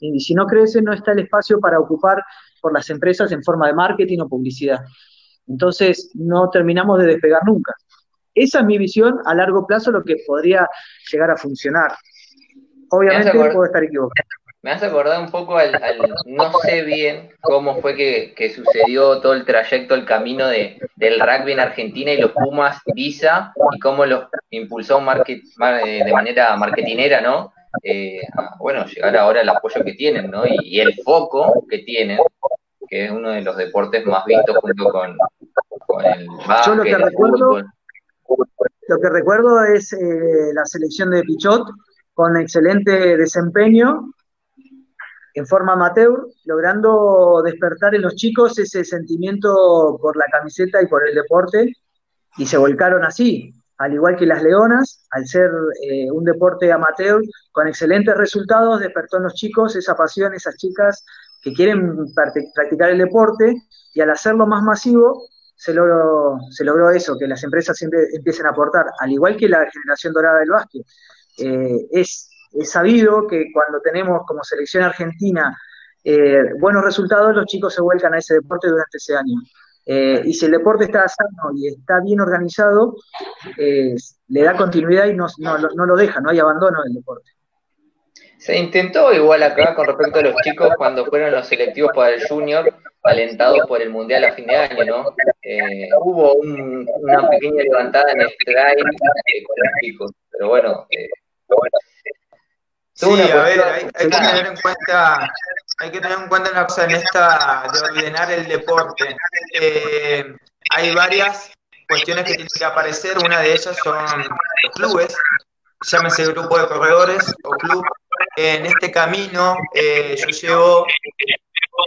Y si no crece, no está el espacio para ocupar por las empresas en forma de marketing o publicidad. Entonces no terminamos de despegar nunca. Esa es mi visión a largo plazo, lo que podría llegar a funcionar. Obviamente puedo estar equivocado. Me has acordado un poco al, no sé bien cómo fue que, sucedió todo el trayecto, el camino de, del rugby en Argentina y los Pumas Visa y cómo los impulsó market, de manera marketinera, ¿no? Eh, bueno, llegar ahora al apoyo que tienen, ¿no? Y, el foco que tienen, que es uno de los deportes más vistos junto con, el básquet, Yo lo que recuerdo, lo que recuerdo es eh, la selección de Pichot con excelente desempeño en forma amateur, logrando despertar en los chicos ese sentimiento por la camiseta y por el deporte, y se volcaron así, al igual que las leonas, al ser eh, un deporte amateur con excelentes resultados, despertó en los chicos esa pasión, esas chicas que quieren practicar el deporte, y al hacerlo más masivo, se logró, se logró eso, que las empresas siempre empiecen a aportar, al igual que la generación dorada del básquet. Eh, es es sabido que cuando tenemos como selección argentina eh, buenos resultados, los chicos se vuelcan a ese deporte durante ese año. Eh, y si el deporte está sano y está bien organizado, le da continuidad y no, lo deja, no hay abandono del deporte. Se intentó igual acá con respecto a los chicos cuando fueron los selectivos para el junior, alentados por el mundial a fin de año, ¿no? hubo una pequeña levantada en el drive con los chicos, pero bueno, Sí, a ver, hay, que tener en cuenta, hay que tener en cuenta una cosa en esta de ordenar el deporte. Eh, hay varias cuestiones que tienen que aparecer, una de ellas son los clubes, llámese grupo de corredores o club. En este camino eh, yo llevo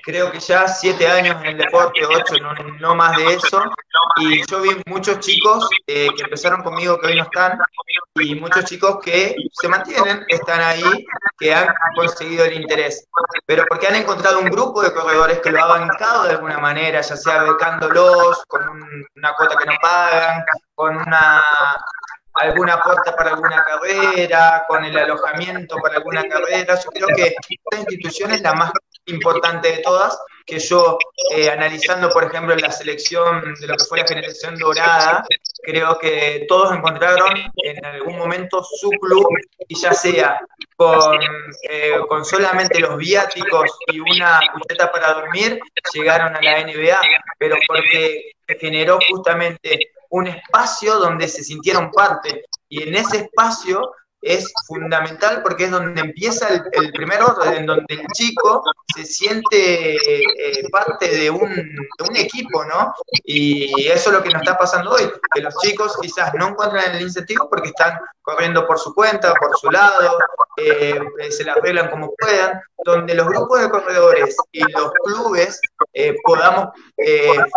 creo que ya siete años en el deporte, ocho, no, más de eso, y yo vi muchos chicos eh, que empezaron conmigo que hoy no están, y muchos chicos que se mantienen, están ahí, que han conseguido el interés, pero porque han encontrado un grupo de corredores que lo ha bancado de alguna manera, ya sea becándolos, con una cuota que no pagan, con una algún aporte para alguna carrera, con el alojamiento para alguna carrera. Yo creo que esta institución es la más importante de todas, que yo, eh, analizando, por ejemplo, la selección de lo que fue la generación dorada, creo que todos encontraron en algún momento su club, y ya sea con, eh, con solamente los viáticos y una cucheta para dormir, llegaron a la NBA, pero porque generó justamente un espacio donde se sintieron parte, y en ese espacio es fundamental porque es donde empieza el, primer orden, en donde el chico se siente eh, parte de un, de un, equipo, ¿no? Y eso es lo que nos está pasando hoy, que los chicos quizás no encuentran el incentivo porque están corriendo por su cuenta, por su lado, eh, se la arreglan como puedan, donde los grupos de corredores y los clubes eh, podamos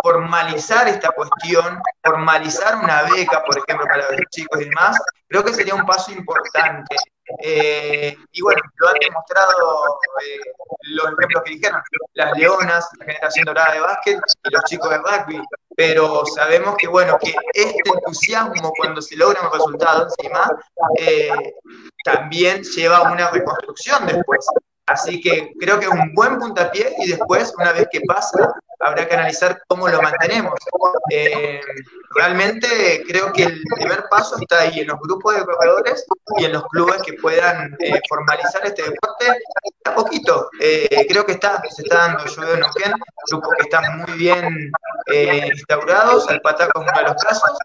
formalizar esta cuestión, formalizar una beca, por ejemplo, para los chicos y demás, creo que sería un paso importante. Eh, y bueno, lo han demostrado eh, los ejemplos que dijeron, las leonas, la generación dorada de básquet y los chicos de rugby, pero sabemos que bueno, que este entusiasmo cuando se logra un resultado encima, eh, también lleva a una reconstrucción después. Así que creo que es un buen puntapié y después, una vez que pasa, habrá que analizar cómo lo mantenemos. Eh, realmente creo que el primer paso está ahí en los grupos de corredores y en los clubes que puedan eh, formalizar este deporte a poquito. Eh, creo que está, se está dando, yo veo en Neuquén, grupos que están muy bien instaurados, Alpataco es uno de los casos,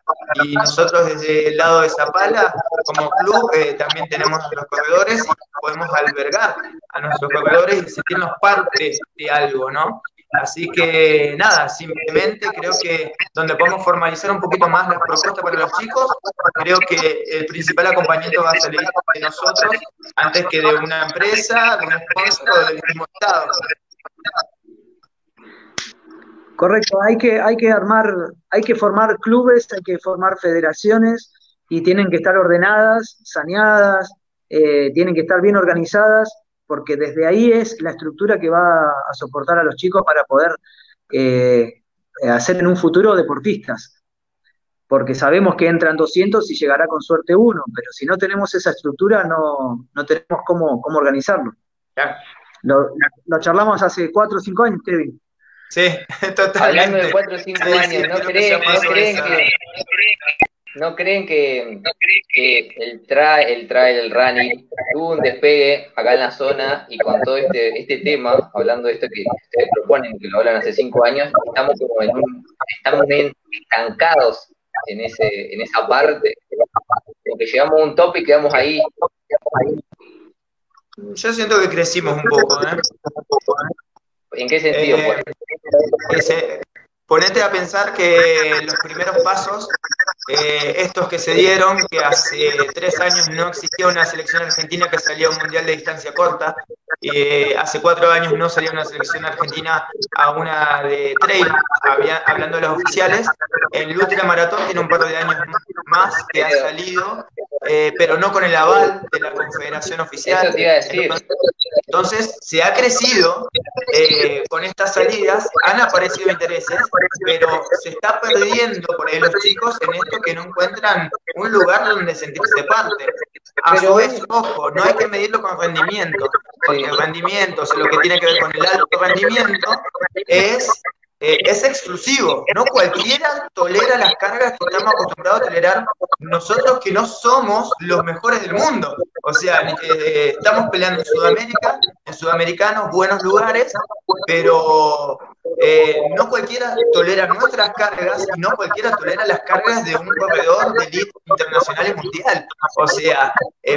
y nosotros desde el lado de Zapala, como club, también tenemos nuestros corredores y podemos albergar a nuestros corredores y sentirnos parte de algo, ¿no? Así que nada, simplemente creo que donde podemos formalizar un poquito más las propuestas para los chicos, creo que el principal acompañamiento va a salir de nosotros antes que de una empresa, de un sponsor o del mismo Estado. Correcto, hay que, hay que armar, hay que formar clubes, hay que formar federaciones y tienen que estar ordenadas, saneadas, eh, tienen que estar bien organizadas porque desde ahí es la estructura que va a soportar a los chicos para poder eh, hacer en un futuro deportistas. Porque sabemos que entran 200 y llegará con suerte uno, pero si no tenemos esa estructura no, no tenemos cómo, cómo organizarlo. Lo, lo, charlamos hace 4 o 5 años, Kevin. Sí, totalmente. Hablando de 4 o 5 años, ¿no, creen, ¿no creen que, ¿No creen que, el, trail, el trail, el running, tuvo un despegue acá en la zona y con todo este, este tema, hablando de esto que ustedes proponen, que lo hablan hace cinco años, estamos como en un, estamos estancados en, ese, en esa parte, como que llegamos a un tope y quedamos ahí. Yo siento que crecimos un poco, ¿eh? ¿En qué sentido? Eh, pues? Ponete a pensar que los primeros pasos eh, estos que se dieron, que hace tres años no existía una selección argentina que salía a un mundial de distancia corta, Eh, hace cuatro años no salía una selección argentina a una de trail, hablando de los oficiales. El Ultra Maratón tiene un par de años más que ha salido, eh, pero no con el aval de la Confederación Oficial. Entonces, se ha crecido eh, con estas salidas, han aparecido intereses, pero se está perdiendo por ahí los chicos en esto que no encuentran un lugar donde sentirse parte. A su vez, ojo, no hay que medirlo con rendimiento, porque el rendimiento, o lo que tiene que ver con el alto rendimiento, es eh, es exclusivo, no cualquiera tolera las cargas que estamos acostumbrados a tolerar nosotros que no somos los mejores del mundo. O sea, eh, estamos peleando en Sudamérica, en sudamericanos, buenos lugares, pero eh, no cualquiera tolera nuestras cargas y no cualquiera tolera las cargas de un corredor de elite internacional y mundial. O sea,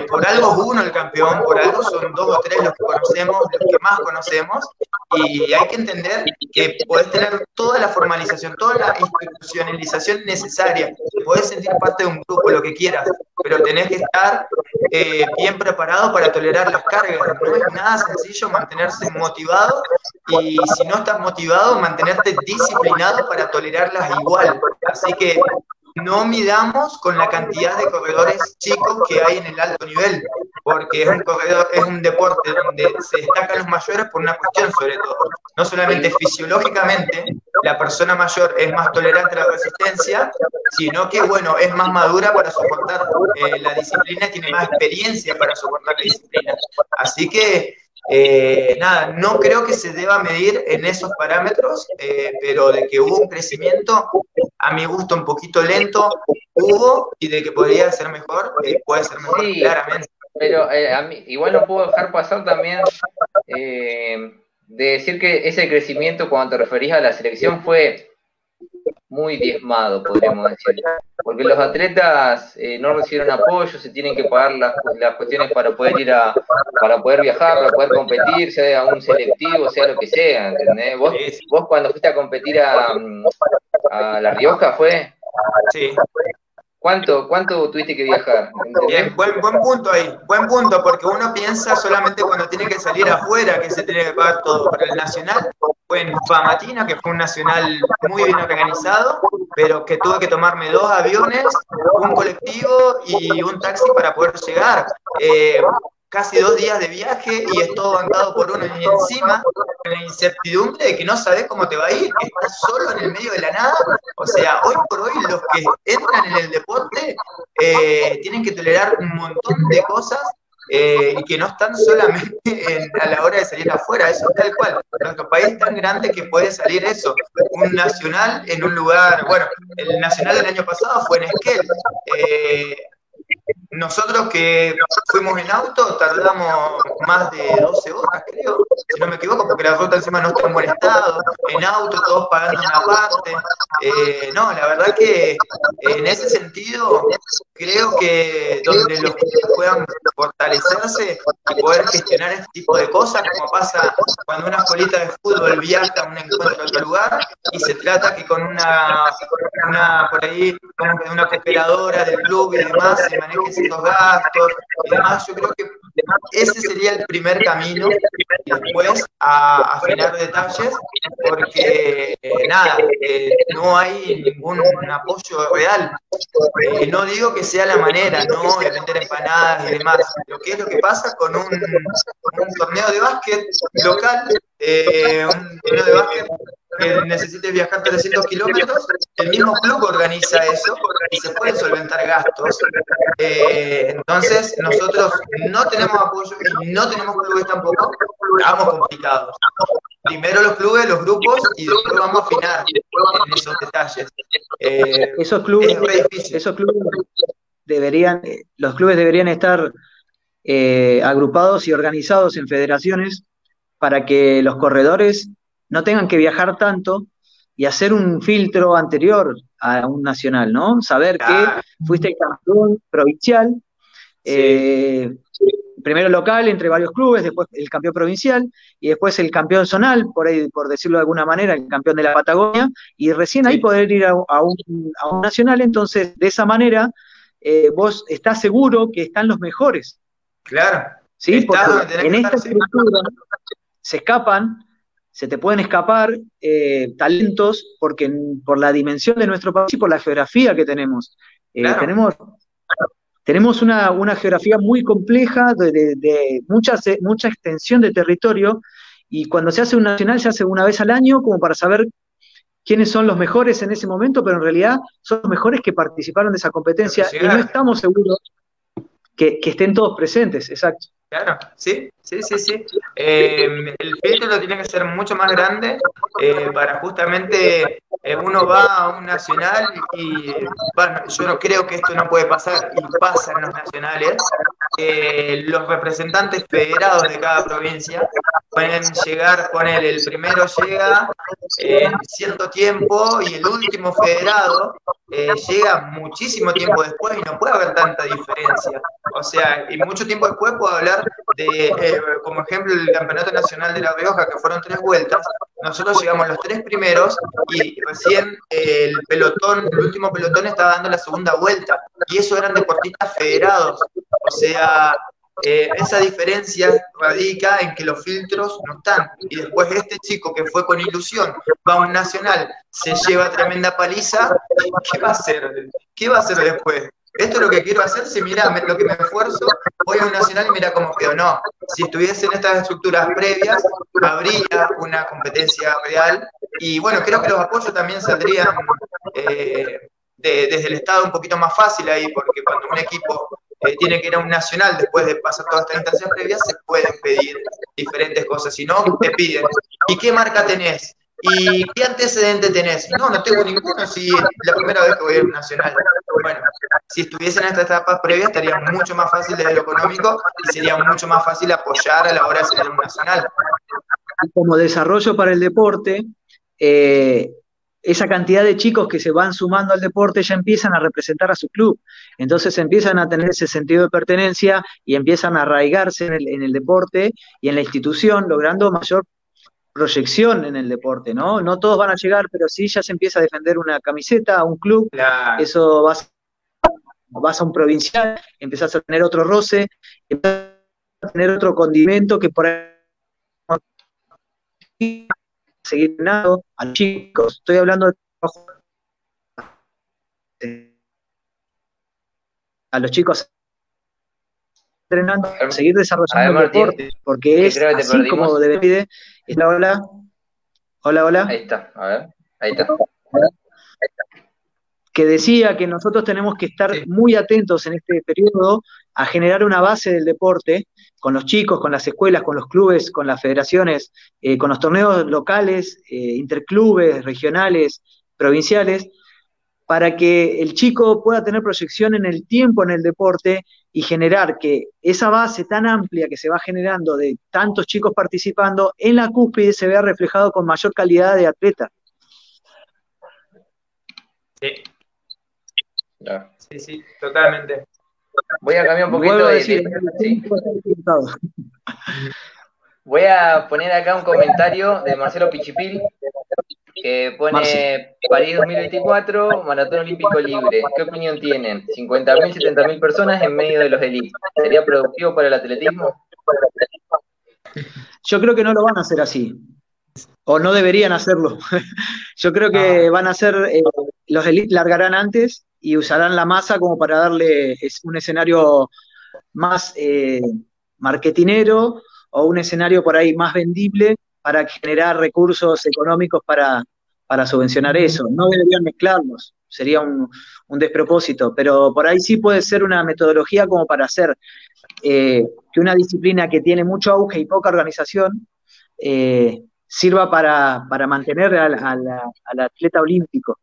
por algo es uno el campeón, por algo son dos o tres los que conocemos, los que más conocemos, y hay que entender que puedes tener toda la formalización, toda la institucionalización necesaria. Puedes sentir parte de un grupo, lo que quieras, pero tenés que estar eh, bien preparado para tolerar las cargas. No es nada sencillo mantenerse motivado y si no estás motivado, mantenerte disciplinado para tolerarlas igual. Así que no midamos con la cantidad de corredores chicos que hay en el alto nivel, porque es un corredor, es un deporte donde se destacan los mayores por una cuestión sobre todo. No solamente fisiológicamente, la persona mayor es más tolerante a la resistencia, sino que bueno, es más madura para soportar eh, la disciplina, tiene más experiencia para soportar la disciplina. Así que eh, nada, no creo que se deba medir en esos parámetros, eh, pero de que hubo un crecimiento, a mi gusto un poquito lento, hubo, y de que podría ser mejor, eh, puede ser mejor, claramente. Pero a mí, igual no puedo dejar pasar también de decir que ese crecimiento, cuando te referís a la selección, fue muy diezmado, podríamos decir. Porque los atletas eh, no reciben apoyo, se tienen que pagar las, las, cuestiones para poder ir a, para poder viajar, para poder competir, sea un selectivo, sea lo que sea, ¿entendés? Vos, vos cuando fuiste a competir a, a La Rioja, ¿fue? Sí. ¿Cuánto, ¿Cuánto tuviste que viajar? Bien, buen, buen punto ahí, buen punto, porque uno piensa solamente cuando tiene que salir afuera que se tiene que pagar todo. Pero el Nacional fue en Famatina, que fue un Nacional muy bien organizado, pero que tuve que tomarme dos aviones, un colectivo y un taxi para poder llegar. Eh, casi dos días de viaje y es todo bancado por uno y encima, en la incertidumbre de que no sabes cómo te va a ir, que estás solo en el medio de la nada. O sea, hoy por hoy los que entran en el deporte eh, tienen que tolerar un montón de cosas eh, y que no están solamente a la hora de salir afuera, eso es tal cual. Nuestro país es tan grande que puede salir eso. Un nacional en un lugar, bueno, el nacional del año pasado fue en Esquel. Eh, nosotros que fuimos en auto tardamos más de 12 horas, creo, si no me equivoco, porque la ruta encima no está en buen estado, en auto todos pagando una parte. Eh, no, la verdad que en ese sentido creo que donde los puedan fortalecerse y poder gestionar este tipo de cosas, como pasa cuando una escuelita de fútbol viaja a un encuentro en otro lugar y se trata que con una, una por ahí, una cooperadora del club y demás se manejen ciertos gastos y demás, yo creo que ese sería el primer camino después a afinar detalles porque eh, nada, eh, no hay ningún apoyo real. Eh, no digo que sea la manera, ¿no? De vender empanadas y demás. Lo que es lo que pasa con un, un torneo de básquet local, un torneo de básquet que necesites viajar 300 kilómetros, el mismo club organiza eso y se pueden solventar gastos. Eh, entonces, nosotros no tenemos apoyo y no tenemos clubes tampoco, estamos complicados. Primero los clubes, los grupos y después vamos a afinar en esos detalles. Eh, esos clubes, esos clubes deberían, los clubes deberían estar eh, agrupados y organizados en federaciones para que los corredores no tengan que viajar tanto y hacer un filtro anterior a un nacional, ¿no? Saber que fuiste campeón provincial, eh, primero local entre varios clubes, después el campeón provincial y después el campeón zonal, por ahí, por decirlo de alguna manera, el campeón de la Patagonia, y recién ahí poder ir a, un, nacional. Entonces, de esa manera, eh, vos estás seguro que están los mejores. Claro. ¿sí? Porque en esta estructura se escapan, se te pueden escapar eh, talentos porque por la dimensión de nuestro país y por la geografía que tenemos. Eh, tenemos tenemos una, geografía muy compleja, de, mucha, mucha extensión de territorio, y cuando se hace un nacional se hace una vez al año como para saber quiénes son los mejores en ese momento, pero en realidad son los mejores que participaron de esa competencia y no estamos seguros que, estén todos presentes, exacto. Claro, sí, sí, sí, sí. Eh, el filtro tiene que ser mucho más grande eh, para justamente eh, uno va a un nacional y, bueno, yo no creo que esto no puede pasar y pasa en los nacionales. los representantes federados de cada provincia pueden llegar, con él, el primero llega en cierto tiempo y el último federado llega muchísimo tiempo después y no puede haber tanta diferencia. O sea, y mucho tiempo después puedo hablar de, eh, como ejemplo, el Campeonato Nacional de La Rioja, que fueron tres vueltas. Nosotros llegamos los tres primeros y recién el pelotón, el último pelotón estaba dando la segunda vuelta. Y eso eran deportistas federados. O sea, eh, esa diferencia radica en que los filtros no están. Y después este chico que fue con ilusión, va a un nacional, se lleva tremenda paliza, ¿qué va a hacer? ¿Qué va a hacer después? esto es lo que quiero hacer, si mira lo que me esfuerzo, voy a un nacional y mira cómo quedo. No, si estuviese en estas estructuras previas, habría una competencia real y bueno, creo que los apoyos también saldrían eh, desde el Estado un poquito más fácil ahí, porque cuando un equipo tiene que ir a un nacional después de pasar todas estas instancias previas, se pueden pedir diferentes cosas. Si no, te piden, ¿y qué marca tenés? ¿Y qué antecedente tenés? No, no tengo ninguno si la primera vez que voy a un nacional. Bueno, si estuviesen estas etapas previas estaría mucho más fácil desde lo económico y sería mucho más fácil apoyar a la hora de ser un nacional. Como desarrollo para el deporte, eh, esa cantidad de chicos que se van sumando al deporte ya empiezan a representar a su club. Entonces empiezan a tener ese sentido de pertenencia y empiezan a arraigarse en el, en el deporte y en la institución, logrando mayor proyección en el deporte, ¿no? No todos van a llegar, pero sí ya se empieza a defender una camiseta, un club, eso vas, vas a un provincial, empezás a tener otro roce, empezás a tener otro condimento que por ahí seguir nada a los chicos, estoy hablando de a los chicos entrenando, seguir desarrollando el deporte, porque es así como debe Hola, hola. Hola, Ahí está, a ver, ahí está. Que decía que nosotros tenemos que estar muy atentos en este periodo a generar una base del deporte con los chicos, con las escuelas, con los clubes, con las federaciones, eh, con los torneos locales, eh, interclubes, regionales, provinciales, para que el chico pueda tener proyección en el tiempo en el deporte y generar que esa base tan amplia que se va generando de tantos chicos participando en la cúspide se vea reflejado con mayor calidad de atleta. Sí. Sí, sí, totalmente. Voy a cambiar un poquito de... Voy a poner acá un comentario de Marcelo Pichipil que pone París 2024, Maratón Olímpico Libre. ¿Qué opinión tienen? 50.000, 70.000 personas en medio de los elites. ¿Sería productivo para el atletismo? Yo creo que no lo van a hacer así. O no deberían hacerlo. Yo creo que van a hacer, eh, los elites largarán antes y usarán la masa como para darle un escenario más eh, marketinero o un escenario por ahí más vendible para generar recursos económicos para, subvencionar eso. No deberían mezclarlos, sería un, despropósito, pero por ahí sí puede ser una metodología como para hacer eh, que una disciplina que tiene mucho auge y poca organización eh, sirva para, mantener al, al, atleta olímpico.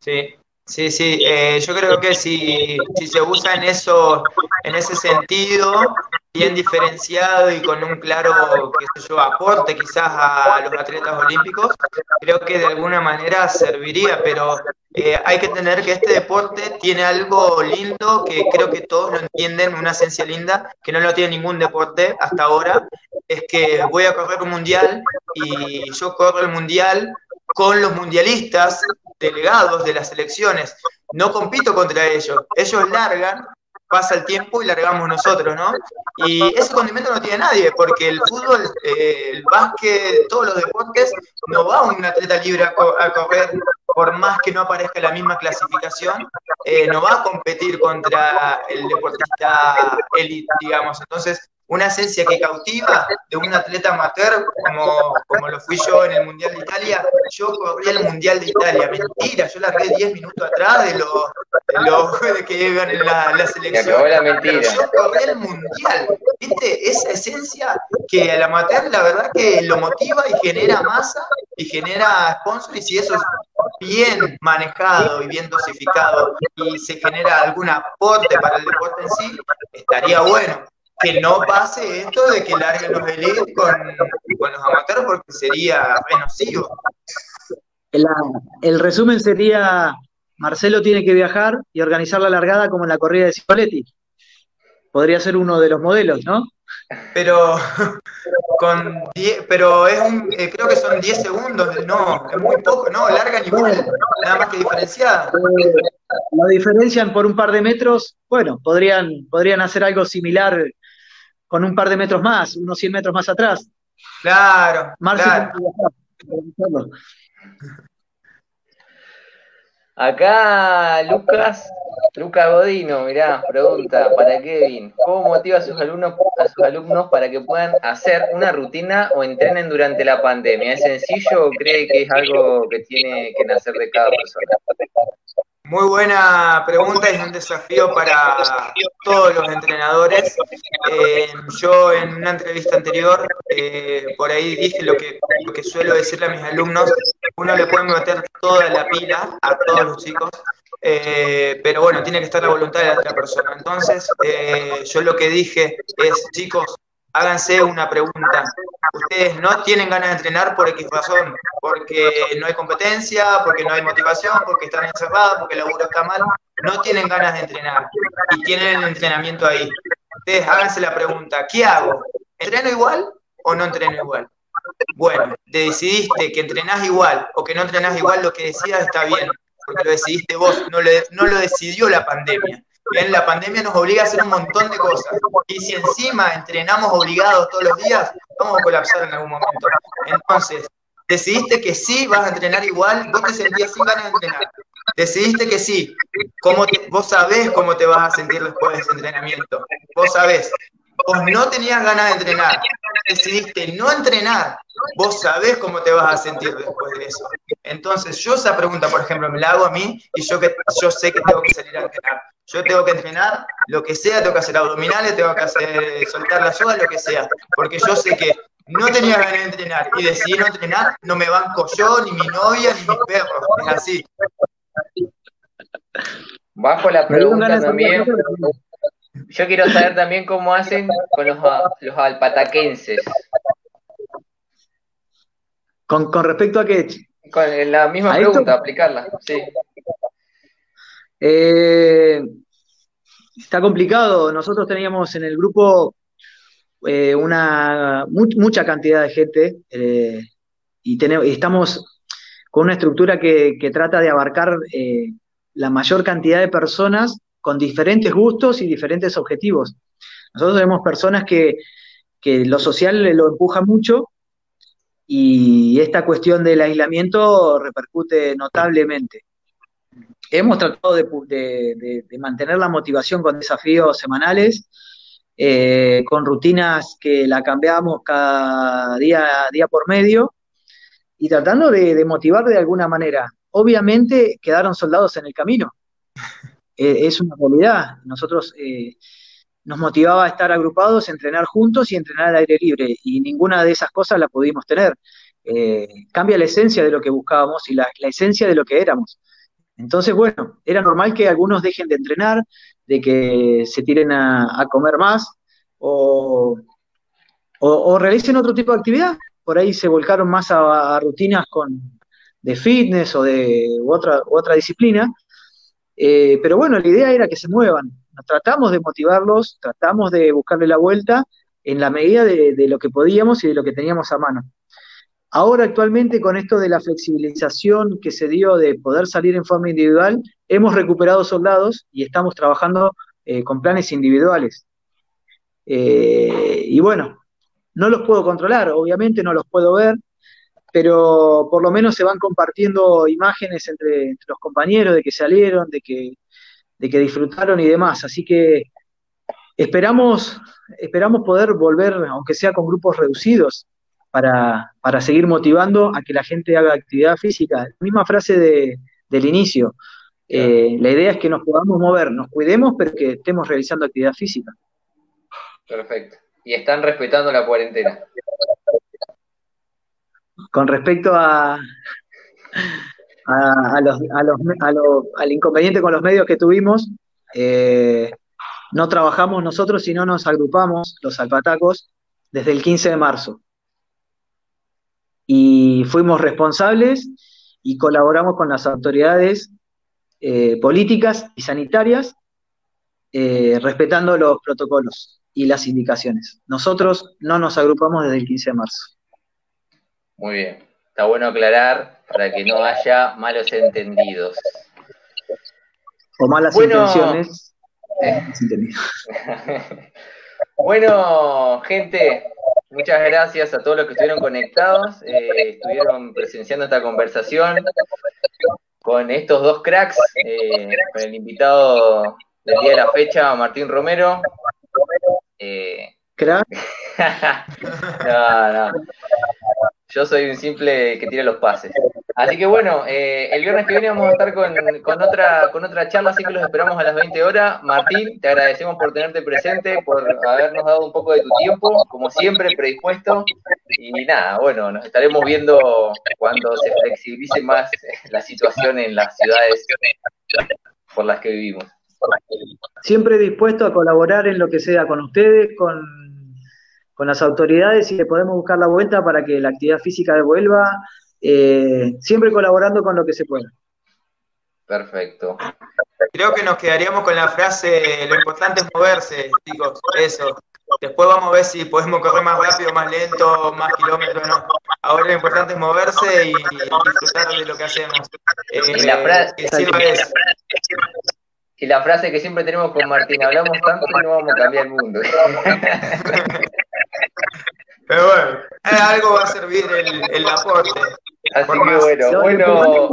Sí, sí, sí. Eh, yo creo que si, se usa en eso, en ese sentido, bien diferenciado y con un claro, yo, aporte quizás a los atletas olímpicos, creo que de alguna manera serviría, pero eh, hay que entender que este deporte tiene algo lindo que creo que todos lo entienden, una esencia linda, que no lo tiene ningún deporte hasta ahora, es que voy a correr un mundial y yo corro el mundial con los mundialistas delegados de las selecciones. No compito contra ellos. Ellos largan pasa el tiempo y largamos nosotros, ¿no? Y ese condimento no tiene nadie, porque el fútbol, eh, el básquet, todos los deportes, no va un atleta libre a, correr por más que no aparezca la misma clasificación, eh, no va a competir contra el deportista élite, digamos. Entonces, una esencia que cautiva de un atleta amateur como, como lo fui yo en el Mundial de Italia. Yo corrí el Mundial de Italia, mentira, yo largué 10 minutos atrás de los, de que iban en la, la selección. La mentira. yo corrí el Mundial, ¿viste? Esa esencia que al amateur la verdad que lo motiva y genera masa y genera sponsors y si eso es bien manejado y bien dosificado y se genera algún aporte para el deporte en sí, estaría bueno que no pase esto de que larguen los elites con, los amateurs porque sería renocivo. El, resumen sería, Marcelo tiene que viajar y organizar la largada como en la corrida de Cipoletti. Podría ser uno de los modelos, ¿no? Pero con pero es un, eh, creo que son 10 segundos, no, es muy poco, no, largan igual, nada más que diferenciada. Eh, lo diferencian por un par de metros, bueno, podrían, podrían hacer algo similar con un par de metros más, unos 100 metros más atrás. Claro. Acá Lucas, Lucas Godino, mirá, pregunta para Kevin, ¿cómo motiva a sus alumnos a sus alumnos para que puedan hacer una rutina o entrenen durante la pandemia? ¿Es sencillo o cree que es algo que tiene que nacer de cada persona? Muy buena pregunta y un desafío para todos los entrenadores. Eh, yo en una entrevista anterior, eh, por ahí dije lo que, lo que suelo decirle a mis alumnos, uno le puede meter toda la pila a todos los chicos, eh, pero bueno, tiene que estar la voluntad de la otra persona. Entonces, yo lo que dije es, chicos, háganse una pregunta. Ustedes no tienen ganas de entrenar por X razón, porque no hay competencia, porque no hay motivación, porque están encerrados, porque el laburo está mal. No tienen ganas de entrenar y tienen el entrenamiento ahí. Ustedes háganse la pregunta, ¿qué hago? ¿Entreno igual o no entreno igual? Bueno, te decidiste que entrenás igual o que no entrenás igual, lo que decidas está bien, porque lo decidiste vos, no no lo decidió la pandemia. Bien, la pandemia nos obliga a hacer un montón de cosas. Y si encima entrenamos obligados todos los días, vamos a colapsar en algún momento. Entonces, decidiste que sí vas a entrenar igual, vos te sentías sin ganas de entrenar. Decidiste que sí. ¿Cómo vos sabés cómo te vas a sentir después de ese entrenamiento. Vos sabés. Vos no tenías ganas de entrenar. Decidiste no entrenar. Vos sabés cómo te vas a sentir después de eso. Entonces, yo esa pregunta, por ejemplo, me la hago a mí y yo, que, yo sé que tengo que salir a entrenar. Yo tengo que entrenar lo que sea, tengo que hacer abdominales, tengo que hacer soltar la soga, lo que sea, porque yo sé que no tenía ganas de entrenar y decidí no entrenar, no me banco yo, ni mi novia, ni mi perro, es así. Bajo la pregunta también, yo quiero saber también cómo hacen con los, los alpataquenses. ¿Con, respecto a qué? Con la misma pregunta, aplicarla, sí. Eh, está complicado. Nosotros teníamos en el grupo eh, una mucha cantidad de gente eh, y, tenemos, estamos con una estructura que, trata de abarcar la mayor cantidad de personas con diferentes gustos y diferentes objetivos. Nosotros tenemos personas que, que lo social lo empuja mucho y esta cuestión del aislamiento repercute notablemente hemos tratado de, mantener la motivación con desafíos semanales, eh, con rutinas que la cambiamos cada día, día por medio y tratando de, motivar de alguna manera. Obviamente quedaron soldados en el camino. Eh, es una realidad. Nosotros eh, nos motivaba a estar agrupados, entrenar juntos y entrenar al aire libre. Y ninguna de esas cosas la pudimos tener. cambia la esencia de lo que buscábamos y la esencia de lo que éramos. Entonces, bueno, era normal que algunos dejen de entrenar, de que se tiren a, comer más o, realicen otro tipo de actividad. Por ahí se volcaron más a, rutinas con, de fitness o de otra, otra disciplina. Eh, pero bueno, la idea era que se muevan. tratamos de motivarlos, tratamos de buscarle la vuelta en la medida de lo que podíamos y de lo que teníamos a mano. Ahora actualmente con esto de la flexibilización que se dio de poder salir en forma individual, hemos recuperado soldados y estamos trabajando eh, con planes individuales. Eh, y bueno, no los puedo controlar, obviamente no los puedo ver, pero por lo menos se van compartiendo imágenes entre, los compañeros de que salieron, de que, de que disfrutaron y demás. Así que esperamos, esperamos poder volver, aunque sea con grupos reducidos, para, seguir motivando a que la gente haga actividad física. La misma frase del inicio. Eh, la idea es que nos podamos mover, nos cuidemos, pero que estemos realizando actividad física. Perfecto. Y están respetando la cuarentena. Con respecto a, a, los, al inconveniente con los medios que tuvimos, eh, no trabajamos nosotros, sino nos agrupamos, los alpatacos, desde el 15 de marzo. Y fuimos responsables y colaboramos con las autoridades eh, políticas y sanitarias, eh, respetando los protocolos y las indicaciones. Nosotros no nos agrupamos desde el 15 de marzo. Muy bien. Está bueno aclarar para que no haya malos entendidos. O malas intenciones. bueno, gente, muchas gracias a todos los que estuvieron conectados, eh, estuvieron presenciando esta conversación con estos dos cracks, eh, con el invitado del día de la fecha, Martín Romero. Eh, ¿Crack? no, no. Yo soy un simple que tira los pases. Así que bueno, eh, el viernes que viene vamos a estar con, otra, con otra charla, así que los esperamos a las 20 horas. Martín, te agradecemos por tenerte presente, por habernos dado un poco de tu tiempo, como siempre, predispuesto. Y nada, bueno, nos estaremos viendo cuando se flexibilice más la situación en las ciudades por las que vivimos. Siempre dispuesto a colaborar en lo que sea con ustedes, con con las autoridades y le podemos buscar la vuelta para que la actividad física devuelva, eh, siempre colaborando con lo que se pueda. Perfecto. Creo que nos quedaríamos con la frase, lo importante es moverse, chicos, eso. Después vamos a ver si podemos correr más rápido, más lento, más kilómetros, no. Ahora lo importante es moverse y, disfrutar de lo que hacemos. y, la frase, y la frase que siempre tenemos con Martín, hablamos tanto y no vamos a cambiar el mundo. Pero bueno, algo va a servir el, aporte. Así que bueno, bueno.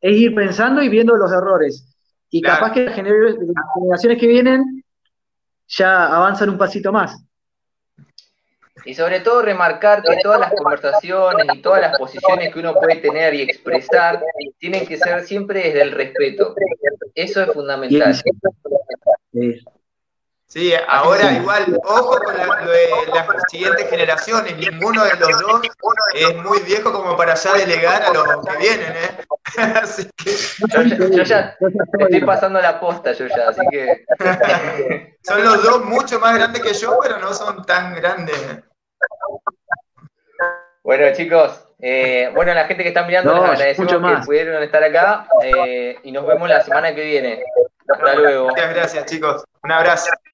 Es ir pensando y viendo los errores. Y capaz que las generaciones que vienen ya avanzan un pasito más. Y sobre todo remarcar que todas las conversaciones y todas las posiciones que uno puede tener y expresar tienen que ser siempre desde el respeto. Eso es fundamental. Sí, ahora igual, ojo con las siguientes generaciones, ninguno de los dos es muy viejo como para ya delegar a los que vienen, ¿eh? así que... Yo, ya estoy pasando la posta, yo ya, así que... Son los dos mucho más grandes que yo, pero no son tan grandes. Bueno, chicos, eh, bueno, la gente que está mirando, les agradecemos que pudieron estar acá eh, y nos vemos la semana que viene. Hasta luego. Muchas gracias, chicos. Un abrazo.